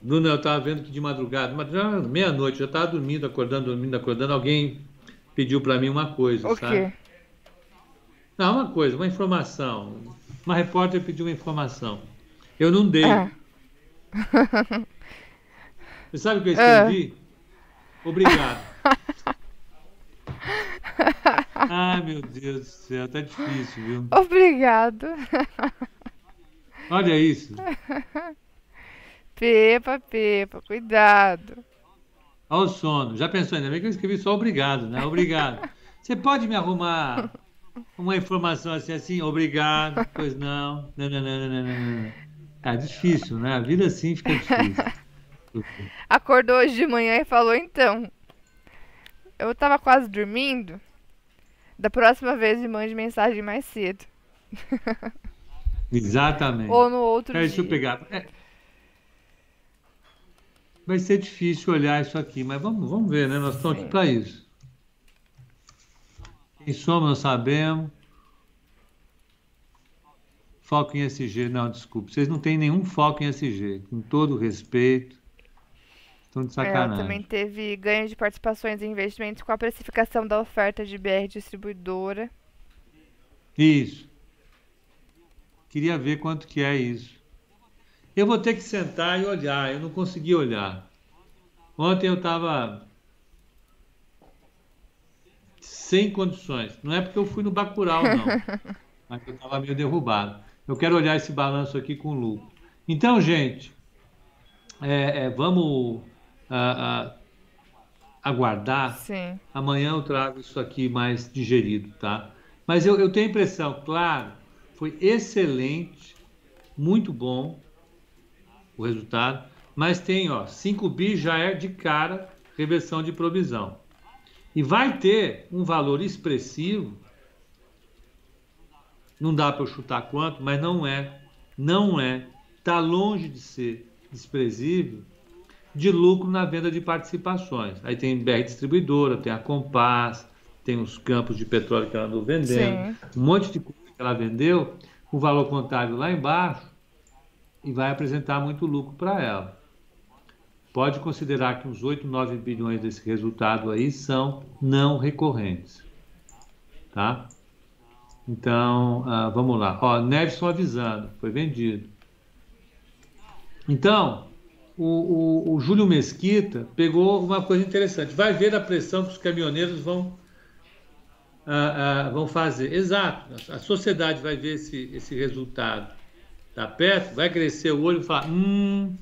Bruno, eu estava vendo que de madrugada, meia-noite, eu estava dormindo, acordando, dormindo, acordando, alguém pediu para mim uma coisa, o sabe? Quê? Não, uma coisa, uma informação. Uma repórter pediu uma informação. Eu não dei. É. Você sabe o que eu escrevi? É. Obrigado. Ai, meu Deus do céu, tá difícil, viu? Obrigado. Olha isso. Pepa, Pepa, cuidado. Olha o sono. Já pensou, ainda bem que eu escrevi só obrigado, né? Obrigado. Você pode me arrumar uma informação assim, assim, obrigado, pois não. Não, não, não, não, não. É difícil, né? A vida assim fica difícil. Acordou hoje de manhã e falou, então. Eu tava quase dormindo. Da próxima vez me mande mensagem mais cedo. Exatamente. Ou no outro é, dia. Deixa eu pegar. É, vai ser difícil olhar isso aqui, mas vamos, vamos ver, né? Nós estamos aqui para isso. Quem somos, nós sabemos. Foco em SG. Não, desculpe. Vocês não têm nenhum foco em SG. Com todo respeito. Estão de sacanagem. Ela também teve ganho de participações em investimentos com a precificação da oferta de BR distribuidora. Isso. Queria ver quanto que é isso. Eu vou ter que sentar e olhar. Eu não consegui olhar. Ontem eu estava sem condições. Não é porque eu fui no Bacurau, não. mas eu estava meio derrubado. Eu quero olhar esse balanço aqui com lucro. Então, gente, é, é, vamos a, a, aguardar. Sim. Amanhã eu trago isso aqui mais digerido, tá? Mas eu, eu tenho a impressão, claro, foi excelente, muito bom o resultado, mas tem, ó, 5 bi já é de cara reversão de provisão. E vai ter um valor expressivo, não dá para eu chutar quanto, mas não é, não é, está longe de ser desprezível, de lucro na venda de participações. Aí tem BR Distribuidora, tem a Compass, tem os campos de petróleo que ela andou vendendo, Sim. um monte de coisa que ela vendeu, o valor contábil lá embaixo, e vai apresentar muito lucro para ela. Pode considerar que uns 8, 9 bilhões desse resultado aí são não recorrentes. Tá? Então, uh, vamos lá. Ó, Nevson avisando, foi vendido. Então, o, o, o Júlio Mesquita pegou uma coisa interessante. Vai ver a pressão que os caminhoneiros vão, ah, ah, vão fazer. Exato. A sociedade vai ver esse, esse resultado. Está perto, vai crescer o olho e falar: hum,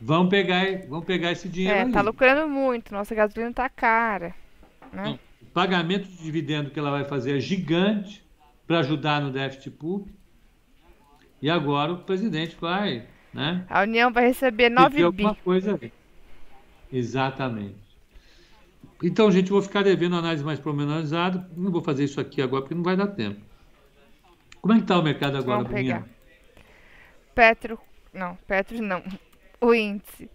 vão pegar, vão pegar esse dinheiro. É, aí. tá lucrando muito. Nossa gasolina tá cara. Né? Não, o pagamento de dividendo que ela vai fazer é gigante para ajudar no déficit público. E agora o presidente vai, né? A União vai receber pedir 9 bi. coisa aí. Exatamente. Então, gente, vou ficar devendo análise mais pormenorizada. Não vou fazer isso aqui agora porque não vai dar tempo. Como é que está o mercado agora, Vamos. Bruninha? Petro. Não, Petro não. O índice.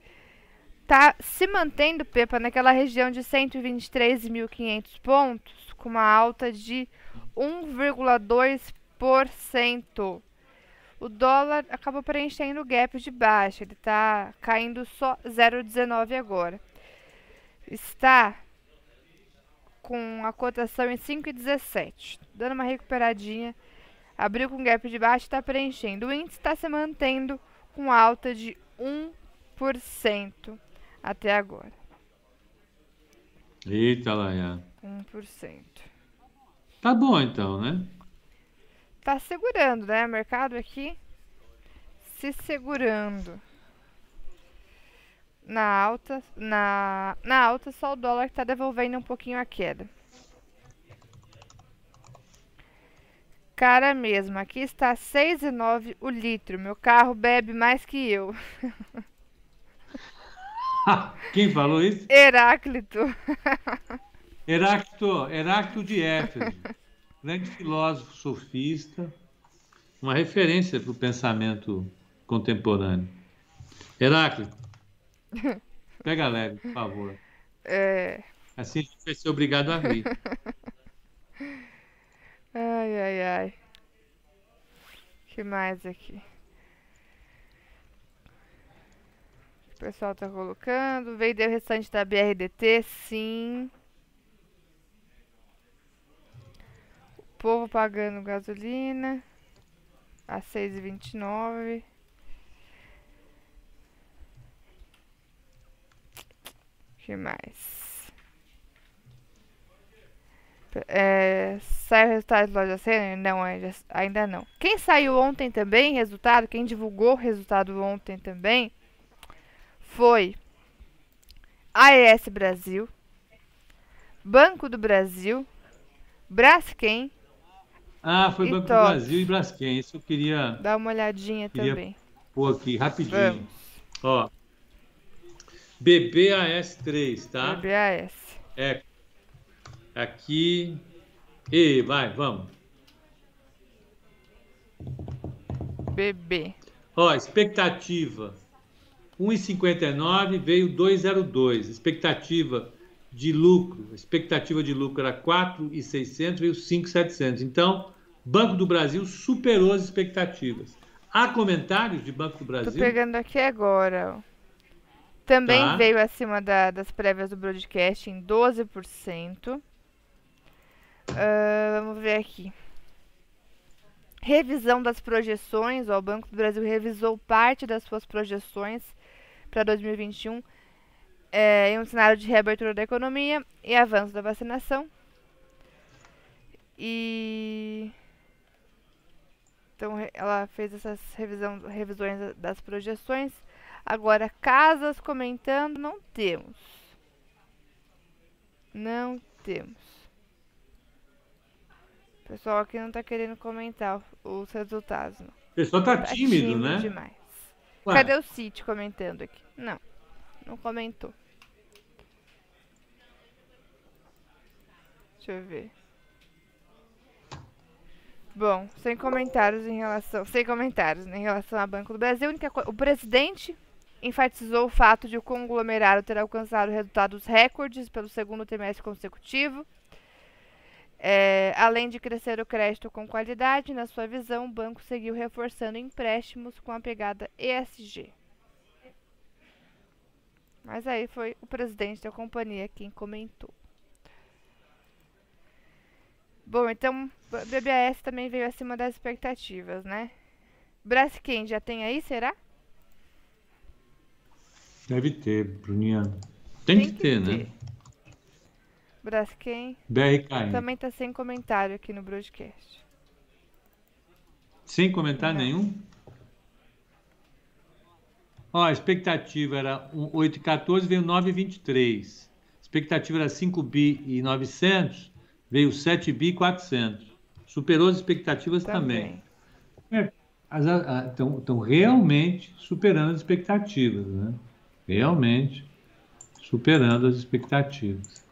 Tá se mantendo, Pepa, naquela região de 123.500 pontos, com uma alta de 1,2%. O dólar acabou preenchendo o gap de baixa, ele está caindo só 0,19 agora. Está com a cotação em 5,17, dando uma recuperadinha. Abriu com gap de baixa e está preenchendo. O índice está se mantendo com alta de 1% até agora. Eita, Laia. 1%. Tá bom então, né? Tá segurando, né? O mercado aqui se segurando. Na alta, na, na alta só o dólar que tá devolvendo um pouquinho a queda. Cara mesmo, aqui está 6,9 o litro. Meu carro bebe mais que eu. Quem falou isso? Heráclito. Heráclito, Heráclito de Éfeso, grande filósofo sofista, uma referência para o pensamento contemporâneo. Heráclito, pega leve, por favor. É. Assim a gente vai ser obrigado a rir. Ai, ai, ai. que mais aqui? O pessoal tá colocando. Vendeu o restante da BRDT? Sim. O povo pagando gasolina. A 6,29. que mais? É, saiu o resultado de loja cena? Não, ainda, ainda não. Quem saiu ontem também, resultado, quem divulgou o resultado ontem também, foi AES Brasil, Banco do Brasil, Braskem, Ah, foi Banco do todos. Brasil e Braskem. Isso eu queria dá uma olhadinha Queria- também. pôr aqui rapidinho. Vamos, Ó, BBAS3, tá? BBAS. É. Aqui. E vai, vamos. BB. Ó, expectativa 1,59 veio 2,02. Expectativa de lucro, expectativa de lucro era 4,600, veio 5,700. Então, Banco do Brasil superou as expectativas. Há comentários de Banco do Brasil? pegando aqui agora. Também Tá. veio acima da- das prévias do broadcast em 12%. Ah, vamos ver aqui. Revisão das projeções. Ó, o Banco do Brasil revisou parte das suas projeções para 2021 é, em um cenário de reabertura da economia e avanço da vacinação. E então ela fez essas revisão, revisões da- das projeções. Agora, casas comentando, não temos. Não temos. Pessoal aqui não tá querendo comentar os resultados, não. O pessoal tá Tá tímido, né? demais. Ué, Cadê o City comentando aqui? Não, não comentou. Deixa eu ver. Bom, sem comentários em relação, sem comentários né, em relação ao Banco do Brasil. Única o presidente enfatizou o fato de o conglomerado ter alcançado resultados recordes pelo segundo trimestre consecutivo. É, além de crescer o crédito com qualidade, na sua visão, o banco seguiu reforçando empréstimos com a pegada ESG. Mas aí foi o presidente da companhia quem comentou. Bom, então BBAS também veio acima das expectativas, né? Braskem já tem aí, será? Deve ter, Bruninha. Tem, Tem que, que, ter, né? ter. né? Braskem. BRKM. Também tá sem comentário aqui no broadcast. Sem comentário Não. nenhum? Ó, a expectativa era 8,14, veio 9,23. Expectativa era 5 bi e 900, veio 7 bi e 400. Superou as expectativas também. também. É, estão realmente superando as expectativas, né? Realmente superando as expectativas.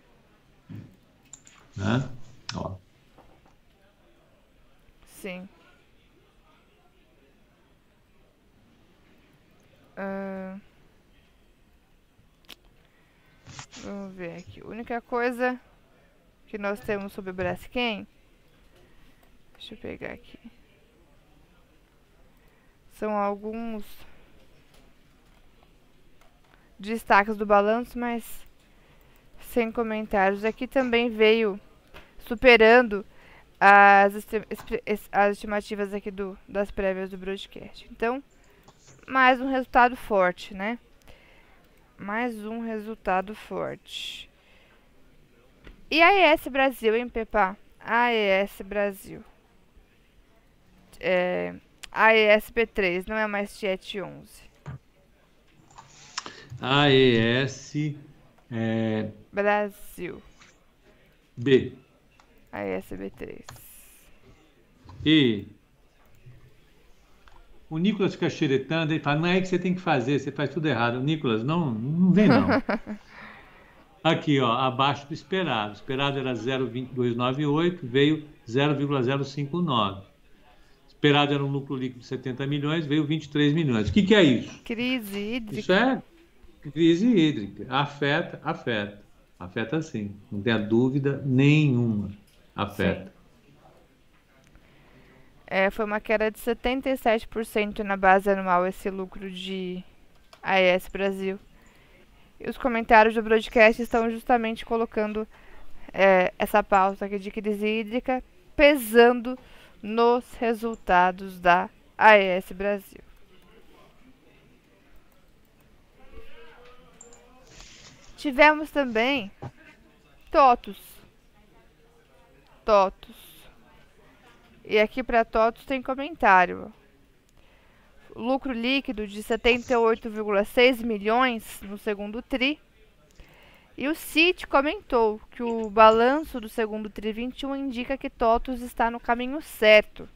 Né? Ó. Sim. Uh... Vamos ver aqui. A única coisa que nós temos sobre Braskem. Deixa eu pegar aqui. São alguns destaques do balanço, mas sem comentários. Aqui também veio superando as, as estimativas aqui do, das prévias do broadcast. Então, mais um resultado forte, né? Mais um resultado forte. E a ES Brasil, hein, Pepa? A ES Brasil. É, a ESP3, não é mais Tiet 11. AES é... Brasil. B. AESB3. E o Nicolas fica xeretando e fala, não é aí que você tem que fazer, você faz tudo errado. O Nicolas, não, não vem não. Aqui, ó, abaixo do esperado. O esperado era 0,298, veio 0,059. Esperado era um lucro líquido de 70 milhões, veio 23 milhões. O que, que é isso? Crise hídrica. Isso é crise hídrica. Afeta, afeta. Afeta sim. Não tenha dúvida nenhuma. Afeta. É, foi uma queda de 77% na base anual esse lucro de AES Brasil. E os comentários do broadcast estão justamente colocando é, essa pauta aqui de crise hídrica pesando nos resultados da AES Brasil. Tivemos também TOTUS. TOTUS. E aqui para TOTUS tem comentário. Lucro líquido de 78,6 milhões no segundo TRI. E o CIT comentou que o balanço do segundo TRI 21 indica que TOTUS está no caminho certo.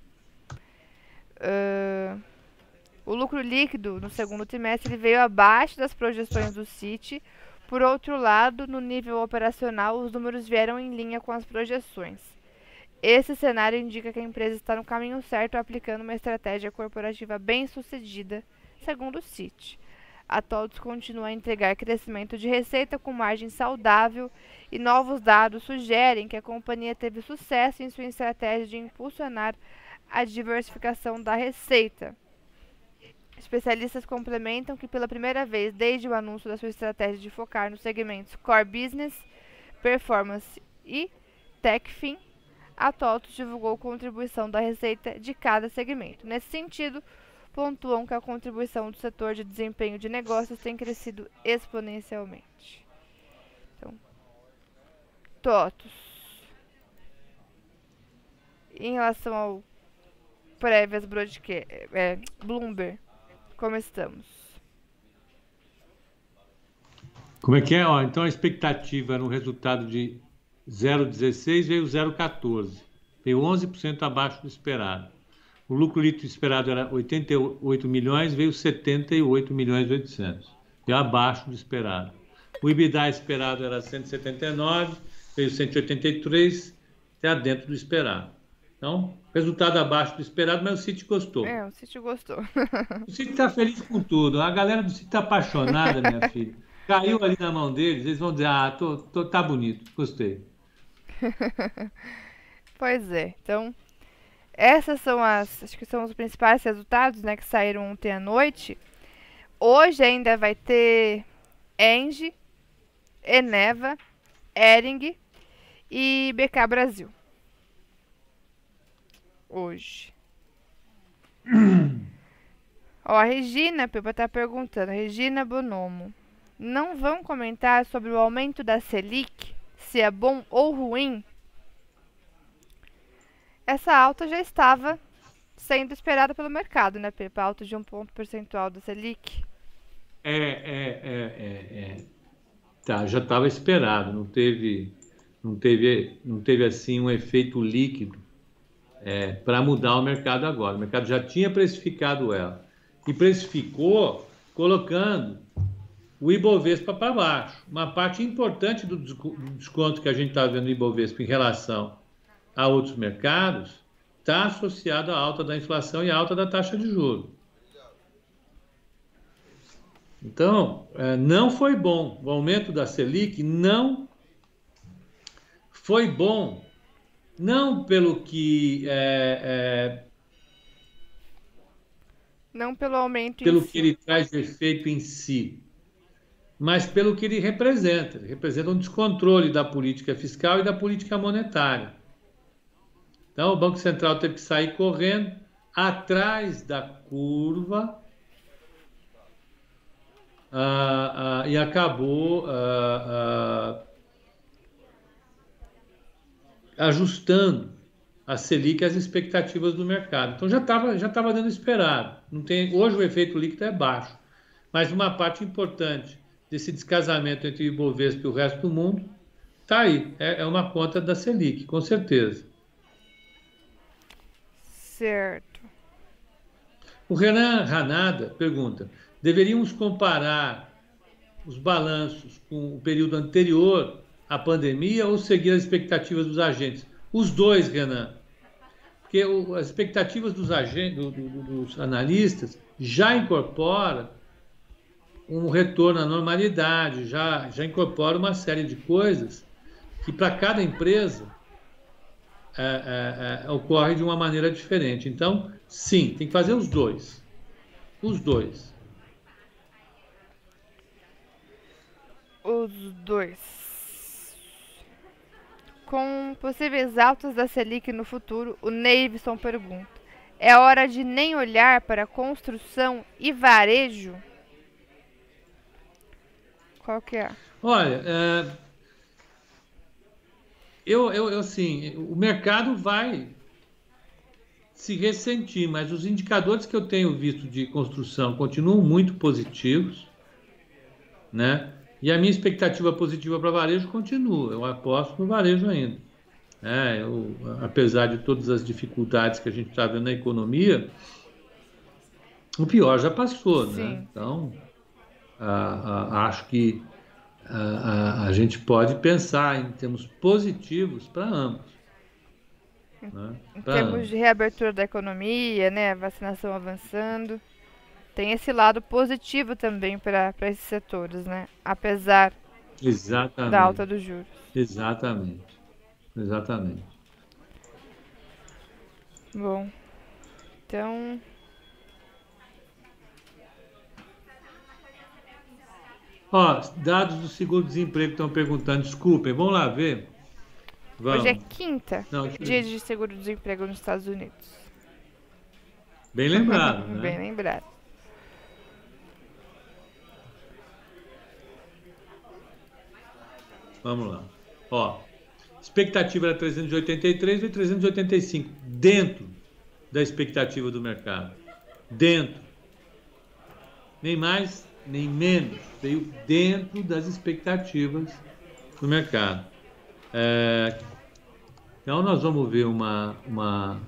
Uh, o lucro líquido no segundo trimestre veio abaixo das projeções do CIT, por outro lado, no nível operacional, os números vieram em linha com as projeções. Esse cenário indica que a empresa está no caminho certo aplicando uma estratégia corporativa bem sucedida, segundo o CIT. A TOTS continua a entregar crescimento de receita com margem saudável e novos dados sugerem que a companhia teve sucesso em sua estratégia de impulsionar a diversificação da receita. Especialistas complementam que pela primeira vez desde o anúncio da sua estratégia de focar nos segmentos Core Business, Performance e TechFin, a TOTOS divulgou contribuição da receita de cada segmento. Nesse sentido, pontuam que a contribuição do setor de desempenho de negócios tem crescido exponencialmente. Então, TOTOS. Em relação ao prévias broadcast, é, Bloomberg, como estamos? Como é que é? Ó, então a expectativa era um resultado de 0,16 veio 0,14. Veio 11% abaixo do esperado. O lucro líquido esperado era 88 milhões, veio 78 milhões e 800. Veio abaixo do esperado. O EBITDA esperado era 179, veio 183, está dentro do esperado. Então, resultado abaixo do esperado, mas o City gostou. É, o City gostou. o City está feliz com tudo. A galera do City está apaixonada, minha filha. Caiu ali na mão deles, eles vão dizer, ah, tô, tô, tá bonito, gostei. pois é, então, essas são as, acho que são os principais resultados, né, que saíram ontem à noite. Hoje ainda vai ter Engie, Eneva, Ering e BK Brasil hoje. Ó, a Regina, Pepa tá perguntando. Regina Bonomo. não vão comentar sobre o aumento da Selic, se é bom ou ruim? Essa alta já estava sendo esperada pelo mercado, né, Pepa? Alta de um ponto percentual da Selic. É, é, é, é, é. Tá, já estava esperado, não teve, não teve, não teve assim um efeito líquido é, para mudar o mercado agora. O mercado já tinha precificado ela e precificou colocando o Ibovespa para baixo. Uma parte importante do desconto que a gente está vendo no Ibovespa em relação a outros mercados está associado à alta da inflação e à alta da taxa de juros. Então, é, não foi bom. O aumento da Selic não foi bom, não pelo que é, é, não pelo aumento pelo que si. ele traz de efeito em si, mas pelo que ele representa. Ele representa um descontrole da política fiscal e da política monetária. Então, o Banco Central teve que sair correndo atrás da curva uh, uh, e acabou uh, ajustando a Selic às expectativas do mercado. Então já estava já tava dando esperado. Não tem, hoje o efeito líquido é baixo, mas uma parte importante desse descasamento entre o Ibovespa e o resto do mundo está aí. É, é uma conta da Selic, com certeza. Certo. O Renan Ranada pergunta: deveríamos comparar os balanços com o período anterior à pandemia ou seguir as expectativas dos agentes? Os dois, Renan. Porque as expectativas dos, agentes, do, do, dos analistas já incorpora um retorno à normalidade, já, já incorpora uma série de coisas que para cada empresa é, é, é, ocorre de uma maneira diferente. Então, sim, tem que fazer os dois. Os dois. Os dois. Com possíveis altas da Selic no futuro, o Neivson pergunta: é hora de nem olhar para construção e varejo? Qual que é? Olha, é, eu, eu, eu, assim, o mercado vai se ressentir, mas os indicadores que eu tenho visto de construção continuam muito positivos, né? E a minha expectativa positiva para varejo continua. Eu aposto no varejo ainda. É, eu, apesar de todas as dificuldades que a gente está vendo na economia, o pior já passou, né? Então, acho que a, a, gente pode pensar em termos positivos para ambos. Né? Em termos ambos. de reabertura da economia, né, vacinação avançando, tem esse lado positivo também para esses setores, né? Apesar Exatamente. da alta dos juros. Exatamente. Exatamente. Bom, então Ó, dados do seguro-desemprego estão perguntando, desculpem, vamos lá ver. Vamos. Hoje é quinta, Não, dia de seguro-desemprego nos Estados Unidos. Bem lembrado, né? Bem lembrado. Vamos lá. Ó, expectativa era 383 e 385, dentro da expectativa do mercado. Dentro. Nem mais, nem menos, veio dentro das expectativas do mercado. É, então nós vamos ver uma, uma,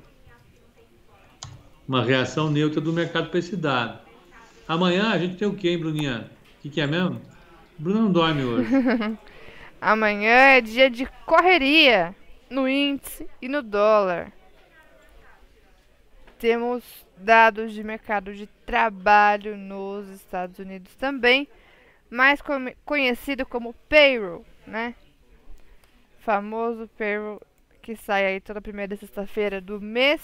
uma reação neutra do mercado para esse dado. Amanhã a gente tem o quê, hein, Bruninha? O que, que é mesmo? Bruno não dorme hoje. Amanhã é dia de correria no índice e no dólar. Temos dados de mercado de trabalho nos Estados Unidos também, mais conhecido como payroll, né? Famoso payroll que sai aí toda primeira sexta-feira do mês.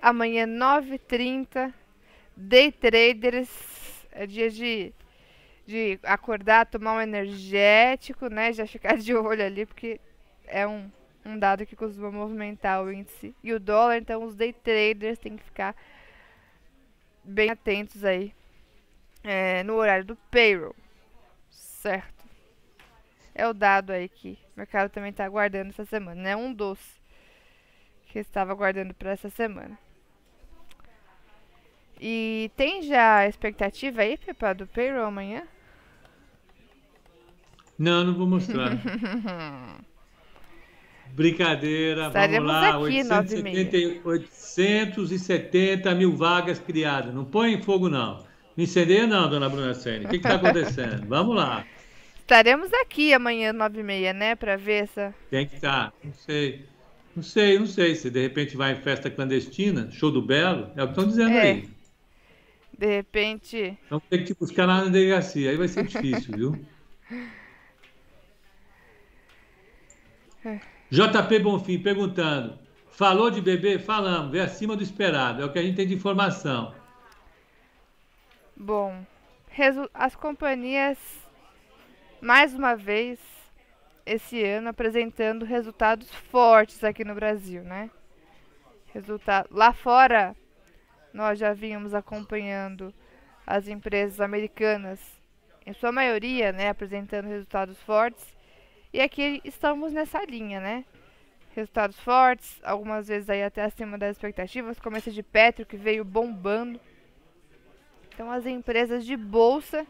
Amanhã 9h30, day traders, é dia de, de acordar, tomar um energético, né? Já ficar de olho ali, porque é um um dado que costuma movimentar o índice e o dólar, então os day traders têm que ficar bem atentos aí é, no horário do payroll. certo. É o dado aí que o mercado também está aguardando essa semana, né? Um doce que estava aguardando para essa semana. E tem já expectativa aí, Pepa, do payroll amanhã? Não, não vou mostrar. Brincadeira, Estaremos vamos lá. aqui, 870, 870 mil vagas criadas. Não põe em fogo, não. Não incendeia, não, dona Bruna Senna. O que está acontecendo? vamos lá. Estaremos aqui amanhã, 9h30, né? Para ver essa. Tem que estar. Tá. Não sei. Não sei, não sei. Se de repente vai em festa clandestina, show do Belo, é o que estão dizendo é. aí. De repente. Vamos ter que te buscar lá na delegacia. Aí vai ser difícil, viu? JP Bonfim perguntando: falou de bebê? Falamos, é acima do esperado, é o que a gente tem de informação. Bom, as companhias, mais uma vez, esse ano apresentando resultados fortes aqui no Brasil, né? Resultado lá fora, nós já vínhamos acompanhando as empresas americanas, em sua maioria, né, apresentando resultados fortes. E aqui estamos nessa linha, né? Resultados fortes, algumas vezes aí até acima das expectativas, como esse de Petro que veio bombando. Então as empresas de bolsa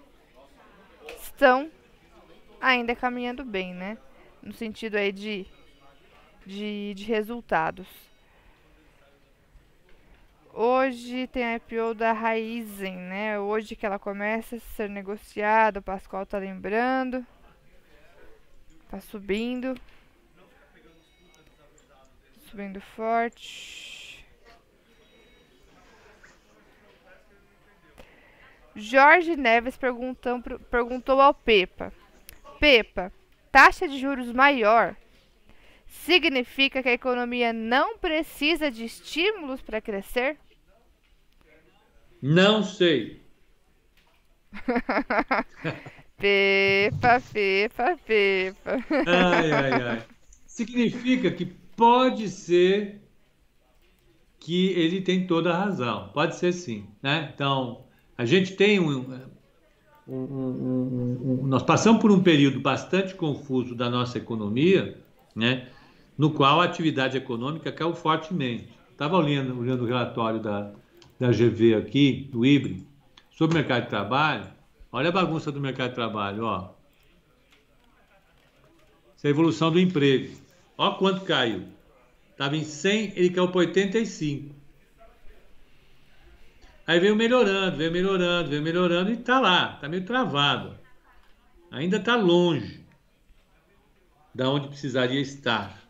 estão ainda caminhando bem, né? No sentido aí de, de, de resultados. Hoje tem a IPO da Raizen, né? Hoje que ela começa a ser negociada, o Pascoal tá lembrando. Tá subindo. Subindo forte. Jorge Neves perguntou, ao Pepa. Pepa, taxa de juros maior significa que a economia não precisa de estímulos para crescer? Não sei. pepa, pepa, pepa. ai, ai, ai. Significa que pode ser que ele tem toda a razão. Pode ser sim. Né? Então, a gente tem um, um, um, um, nós passamos por um período bastante confuso da nossa economia, né? no qual a atividade econômica caiu fortemente. Estava olhando, olhando o relatório da, da GV aqui, do IBRE, sobre o mercado de trabalho. Olha a bagunça do mercado de trabalho, ó. Essa é a evolução do emprego. Olha quanto caiu. Estava em 100, ele caiu para 85. Aí veio melhorando, veio melhorando, veio melhorando e está lá, está meio travado. Ainda está longe da onde precisaria estar.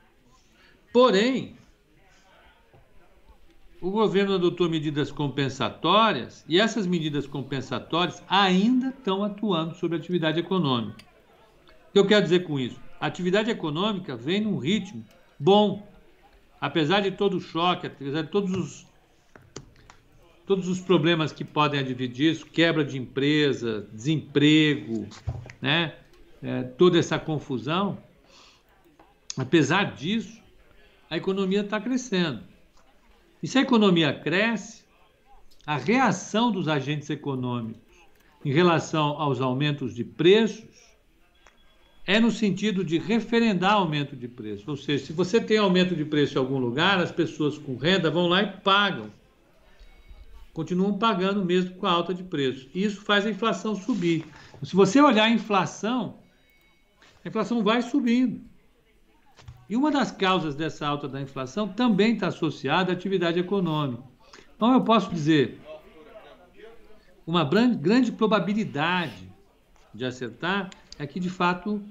Porém, o governo adotou medidas compensatórias e essas medidas compensatórias ainda estão atuando sobre a atividade econômica. O que eu quero dizer com isso? A atividade econômica vem num ritmo bom, apesar de todo o choque, apesar de todos os, todos os problemas que podem advir disso, quebra de empresa, desemprego, né? É, toda essa confusão, apesar disso, a economia está crescendo. E se a economia cresce, a reação dos agentes econômicos em relação aos aumentos de preços é no sentido de referendar aumento de preço. Ou seja, se você tem aumento de preço em algum lugar, as pessoas com renda vão lá e pagam. Continuam pagando mesmo com a alta de preço. E isso faz a inflação subir. Se você olhar a inflação, a inflação vai subindo. E uma das causas dessa alta da inflação também está associada à atividade econômica. Então, eu posso dizer, uma grande probabilidade de acertar é que, de fato,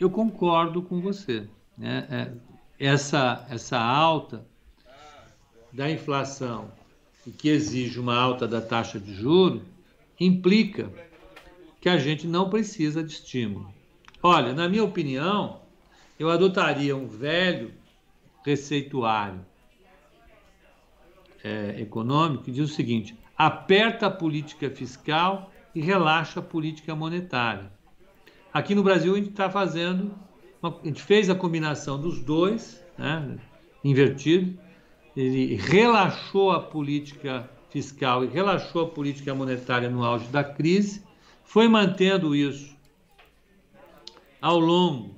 eu concordo com você. Né? É, essa, essa alta da inflação e que exige uma alta da taxa de juro implica que a gente não precisa de estímulo. Olha, na minha opinião, eu adotaria um velho receituário é, econômico que diz o seguinte: aperta a política fiscal e relaxa a política monetária. Aqui no Brasil a gente está fazendo, uma, a gente fez a combinação dos dois, né, invertido. Ele relaxou a política fiscal e relaxou a política monetária no auge da crise, foi mantendo isso ao longo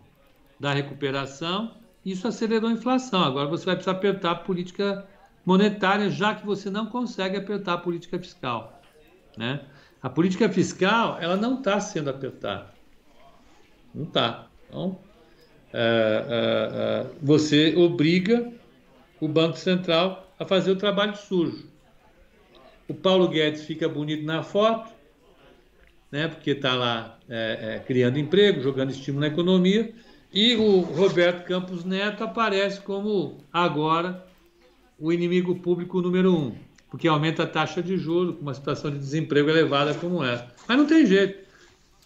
da recuperação, isso acelerou a inflação. Agora você vai precisar apertar a política monetária, já que você não consegue apertar a política fiscal. Né? A política fiscal ela não está sendo apertada. Não está. Então, é, é, é, você obriga o Banco Central a fazer o trabalho sujo. O Paulo Guedes fica bonito na foto, né, porque está lá é, é, criando emprego, jogando estímulo na economia, e o Roberto Campos Neto aparece como agora o inimigo público número um, porque aumenta a taxa de juros com uma situação de desemprego elevada como essa. Mas não tem jeito.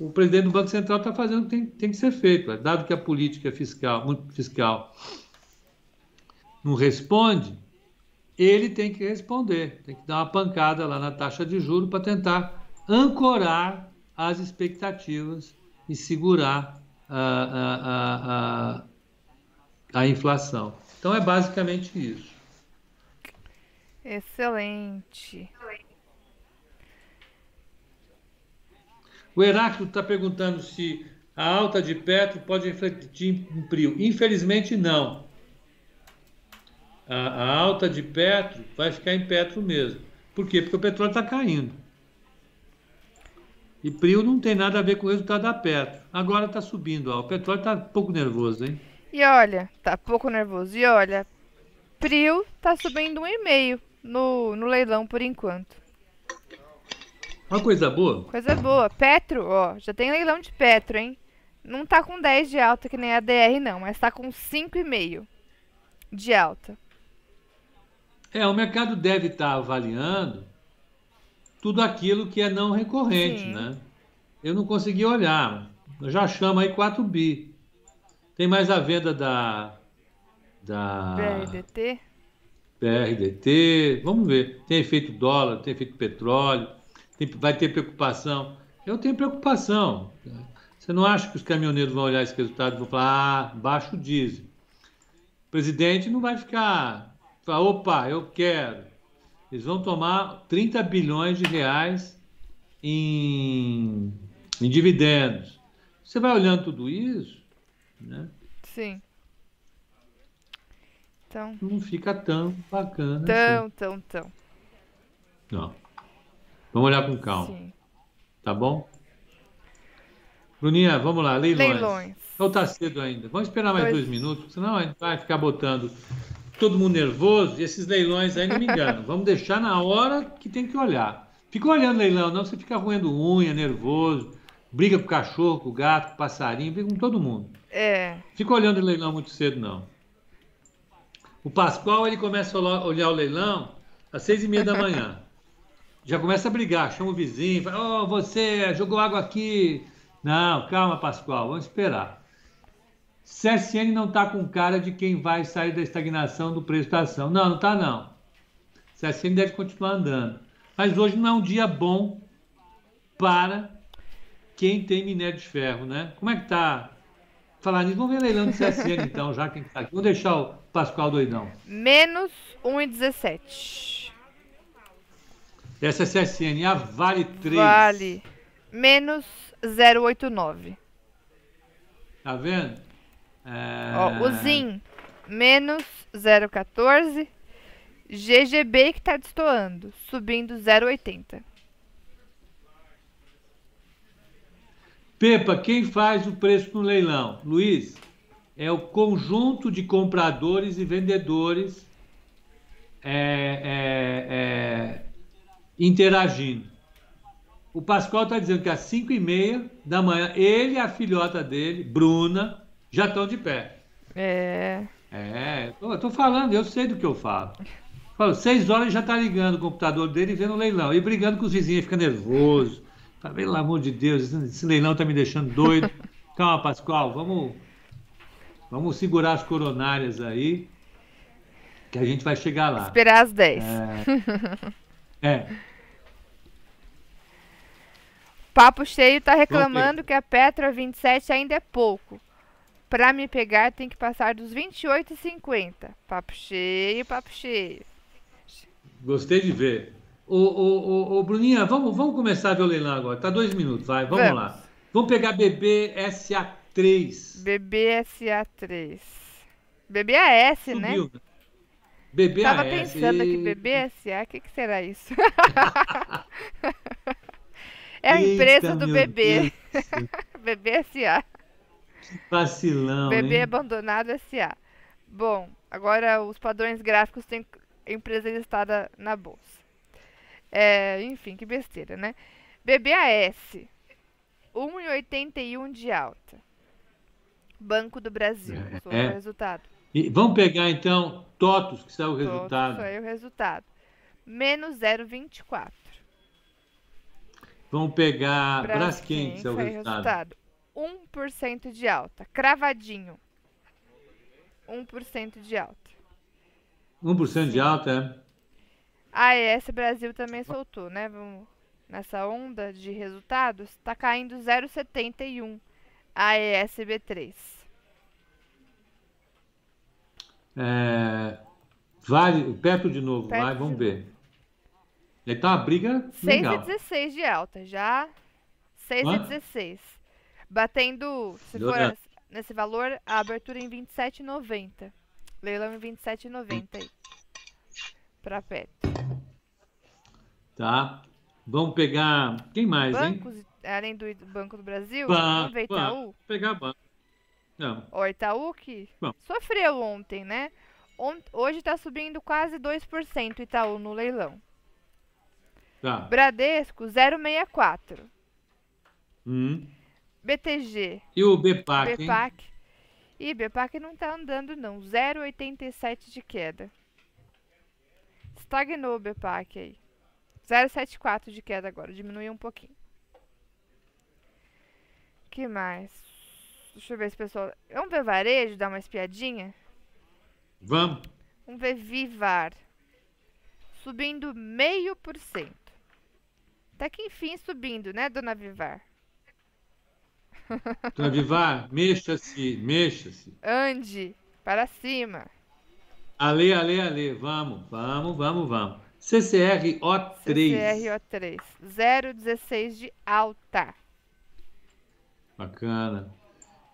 O presidente do Banco Central está fazendo o que tem, tem, que ser feito. Dado que a política fiscal, fiscal não responde, ele tem que responder, tem que dar uma pancada lá na taxa de juros para tentar ancorar as expectativas e segurar a, a, a, a, inflação. Então é basicamente isso. Excelente. O Heráclito está perguntando se a alta de Petro pode refletir em Prio. Infelizmente, não. A, a, alta de Petro vai ficar em Petro mesmo. Por quê? Porque o petróleo está caindo. E Prio não tem nada a ver com o resultado da Petro. Agora está subindo. Ó. O petróleo está pouco nervoso, hein? E olha, tá pouco nervoso. E olha, Prio está subindo um e meio no, no leilão por enquanto. Uma coisa boa? Coisa boa. Petro, ó, já tem leilão de Petro, hein? Não tá com 10 de alta que nem a DR, não, mas tá com 5,5 de alta. É, o mercado deve estar tá avaliando tudo aquilo que é não recorrente, Sim. né? Eu não consegui olhar. Eu já chamo aí 4 bi. Tem mais a venda da da BRDT? BRDT, vamos ver. Tem efeito dólar, tem efeito petróleo, tem, vai ter preocupação. Eu tenho preocupação. Você não acha que os caminhoneiros vão olhar esse resultado e vão falar, ah, baixo o diesel. O presidente não vai ficar, falar, opa, eu quero. Eles vão tomar 30 bilhões de reais em, em dividendos. Você vai olhando tudo isso, né? Sim. Então, não fica tão bacana. Tão, assim. tão, tão. Não. Vamos olhar com calma. Sim. Tá bom? Bruninha, vamos lá, leilões. Leilões. Ou tá cedo ainda? Vamos esperar mais dois minutos, senão a gente vai ficar botando todo mundo nervoso e esses leilões aí não me enganam. vamos deixar na hora que tem que olhar. Fica olhando leilão, não, você fica roendo unha, nervoso, briga com o cachorro, com o gato, com o passarinho, briga com todo mundo. É. Fica olhando o leilão muito cedo, não. O Pascoal ele começa a olhar o leilão às seis e meia da manhã. Já começa a brigar, chama o vizinho, fala, oh, você jogou água aqui. Não, calma, Pascoal, vamos esperar. CSN não está com cara de quem vai sair da estagnação do preço da ação. Não, não está não. CSN deve continuar andando. Mas hoje não é um dia bom para quem tem minério de ferro, né? Como é que está Falar nisso, vamos ver leilão do CSN então, já quem está aqui. Vamos deixar o Pascoal doidão. Menos 1,17. Essa é CSN, a Vale 3. Vale. Menos 0,89. Tá vendo? É... Ó, o ZIM, menos 0,14. GGB que tá destoando, subindo 0,80. Pepa, quem faz o preço no leilão? Luiz, é o conjunto de compradores e vendedores é, é, é, interagindo. O Pascoal está dizendo que às 5 e meia da manhã, ele e a filhota dele, Bruna, já estão de pé. É. É, eu tô falando, eu sei do que eu falo. Falo, seis horas já está ligando o computador dele e vendo o leilão. E brigando com os vizinhos, fica nervoso. Fala, pelo amor de Deus, esse leilão está me deixando doido. Calma, Pascoal, vamos, vamos segurar as coronárias aí, que a gente vai chegar lá. Esperar às 10. É. é. Papo Cheio está reclamando que a Petra 27 ainda é pouco. Para me pegar tem que passar dos 28,50. Papo cheio, papo cheio. Gostei de ver. Ô, ô, ô, ô, Bruninha, vamos, vamos começar a ver o leilão agora. Tá dois minutos, vai, vamos, vamos. lá. Vamos pegar BB BBSA3. BBSA3. BBAS, né? Subiu, né? BBAS. Tava pensando aqui, Eita. BBSA, o que, que será isso? é a Eita, empresa do meu bebê. Deus BBSA. Vacilão, Bebê hein? abandonado SA. Bom, agora os padrões gráficos têm empresa listada na bolsa. É, enfim, que besteira, né? BBAS, 1,81 de alta. Banco do Brasil, É, é. o resultado. E vamos pegar então TOTUS, que saiu o Todo resultado. Foi o resultado. Menos 0,24. Vamos pegar Braskem, que saiu o resultado. resultado. 1% de alta. Cravadinho. 1% de alta. 1% de alta, é? A AES Brasil também soltou, né? Vamos nessa onda de resultados, está caindo 0,71 a ESB3. É, vale, perto de novo, Perto vai, vamos ver. Ele tá uma briga legal. 6,16 de alta, já 6,16. Batendo, se for nesse valor, a abertura em 27,90. Leilão em 27,90 aí. Pra Petro. Tá? Vamos pegar. Quem mais, hein? Bancos, além do Banco do Brasil, vamos ver Itaú. Vamos pegar banco. Não, Ó, Itaú que Bom. sofreu ontem, né? Ont- hoje está subindo quase 2% Itaú no leilão. tá. Bradesco 0,64. Hum. BTG, E o BPAC, hein? BPAC. Ih, BPAC não tá andando não. 0,87 de queda. Estagnou o BPAC aí. 0,74 de queda agora, diminuiu um pouquinho. que mais? Deixa eu ver se o pessoal. Vamos ver varejo, dar uma espiadinha? Vamos. Vamos ver Vivar. Subindo meio por cento. Até que enfim subindo, né, dona Vivar? Dona Vivar, mexa-se, mexa-se. Ande para cima. Ale, ale, ale. Vamos, vamos, vamos, vamos. CCR O3. CCRO3. 0,16 de alta. Bacana.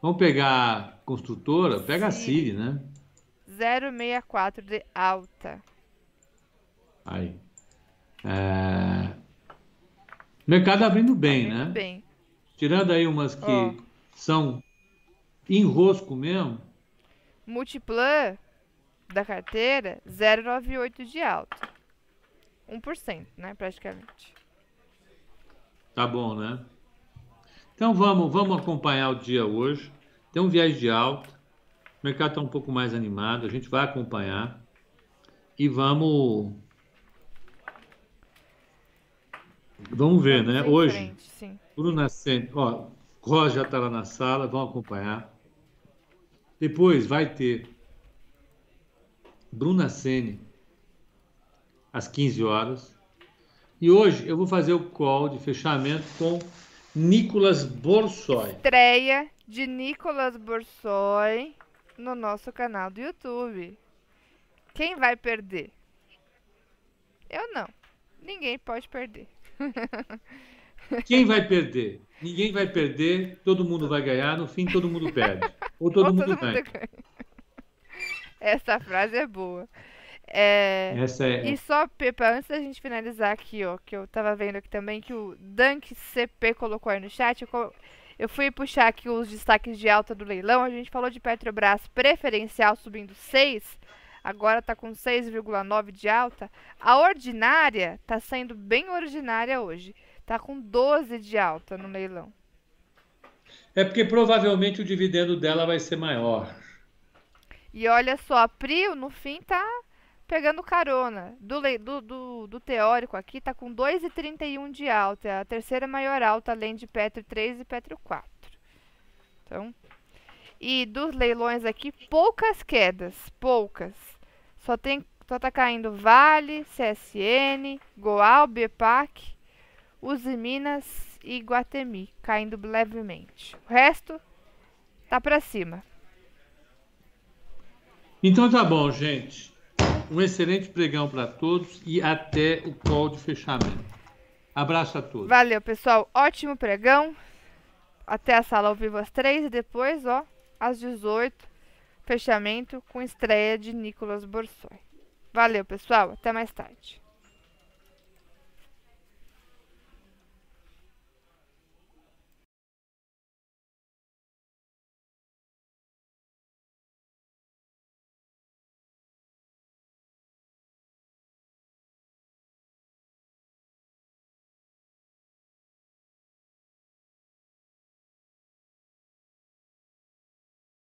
Vamos pegar construtora? Pega a Siri. Né? 0,64 de alta. Aí. É... Mercado abrindo bem, Muito né? bem. Tirando aí umas que Ó. são enrosco mesmo. Multiplan da carteira, 0,98 de alta. 1%, né, praticamente. Tá bom, né? Então vamos, vamos acompanhar o dia hoje. Tem um viés de alta. O mercado está um pouco mais animado. A gente vai acompanhar. E vamos. Vamos ver, né? Hoje, frente, sim. Bruna Sene, ó, Rosa já está lá na sala, vão acompanhar. Depois vai ter Bruna Sene às 15 horas. E hoje eu vou fazer o call de fechamento com Nicolas Borsoi. Estreia de Nicolas Borsoi no nosso canal do YouTube. Quem vai perder? Eu não. Ninguém pode perder. Quem vai perder? Ninguém vai perder, todo mundo vai ganhar, no fim todo mundo perde. Ou todo Ou mundo ganha. ganha. Essa frase é boa. É, Essa é. E só, Pepa, antes da gente finalizar aqui, ó, que eu tava vendo aqui também que o Dunk CP colocou aí no chat, eu, eu fui puxar aqui os destaques de alta do leilão, a gente falou de Petrobras preferencial subindo 6, agora tá com 6,9 de alta. A ordinária tá sendo bem ordinária hoje, tá com 12 de alta no leilão. É porque provavelmente o dividendo dela vai ser maior. E olha só, a Prio no fim tá pegando carona. Do, do, do, do teórico aqui tá com 2,31 de alta. É a terceira maior alta, além de Petro 3 e Petro 4. Então, e dos leilões aqui, poucas quedas. Poucas. Só, tem, só tá caindo Vale, CSN, Goal, BPAC, Uzi Minas e Guatemi. Caindo levemente. O resto tá pra cima. Então tá bom, gente. Um excelente pregão para todos e até o call de fechamento. Abraço a todos. Valeu, pessoal. Ótimo pregão. até a sala ao vivo às 3 e depois, ó, às 18, fechamento com estreia de Nicolas Borsoi. Valeu, pessoal. Até mais tarde.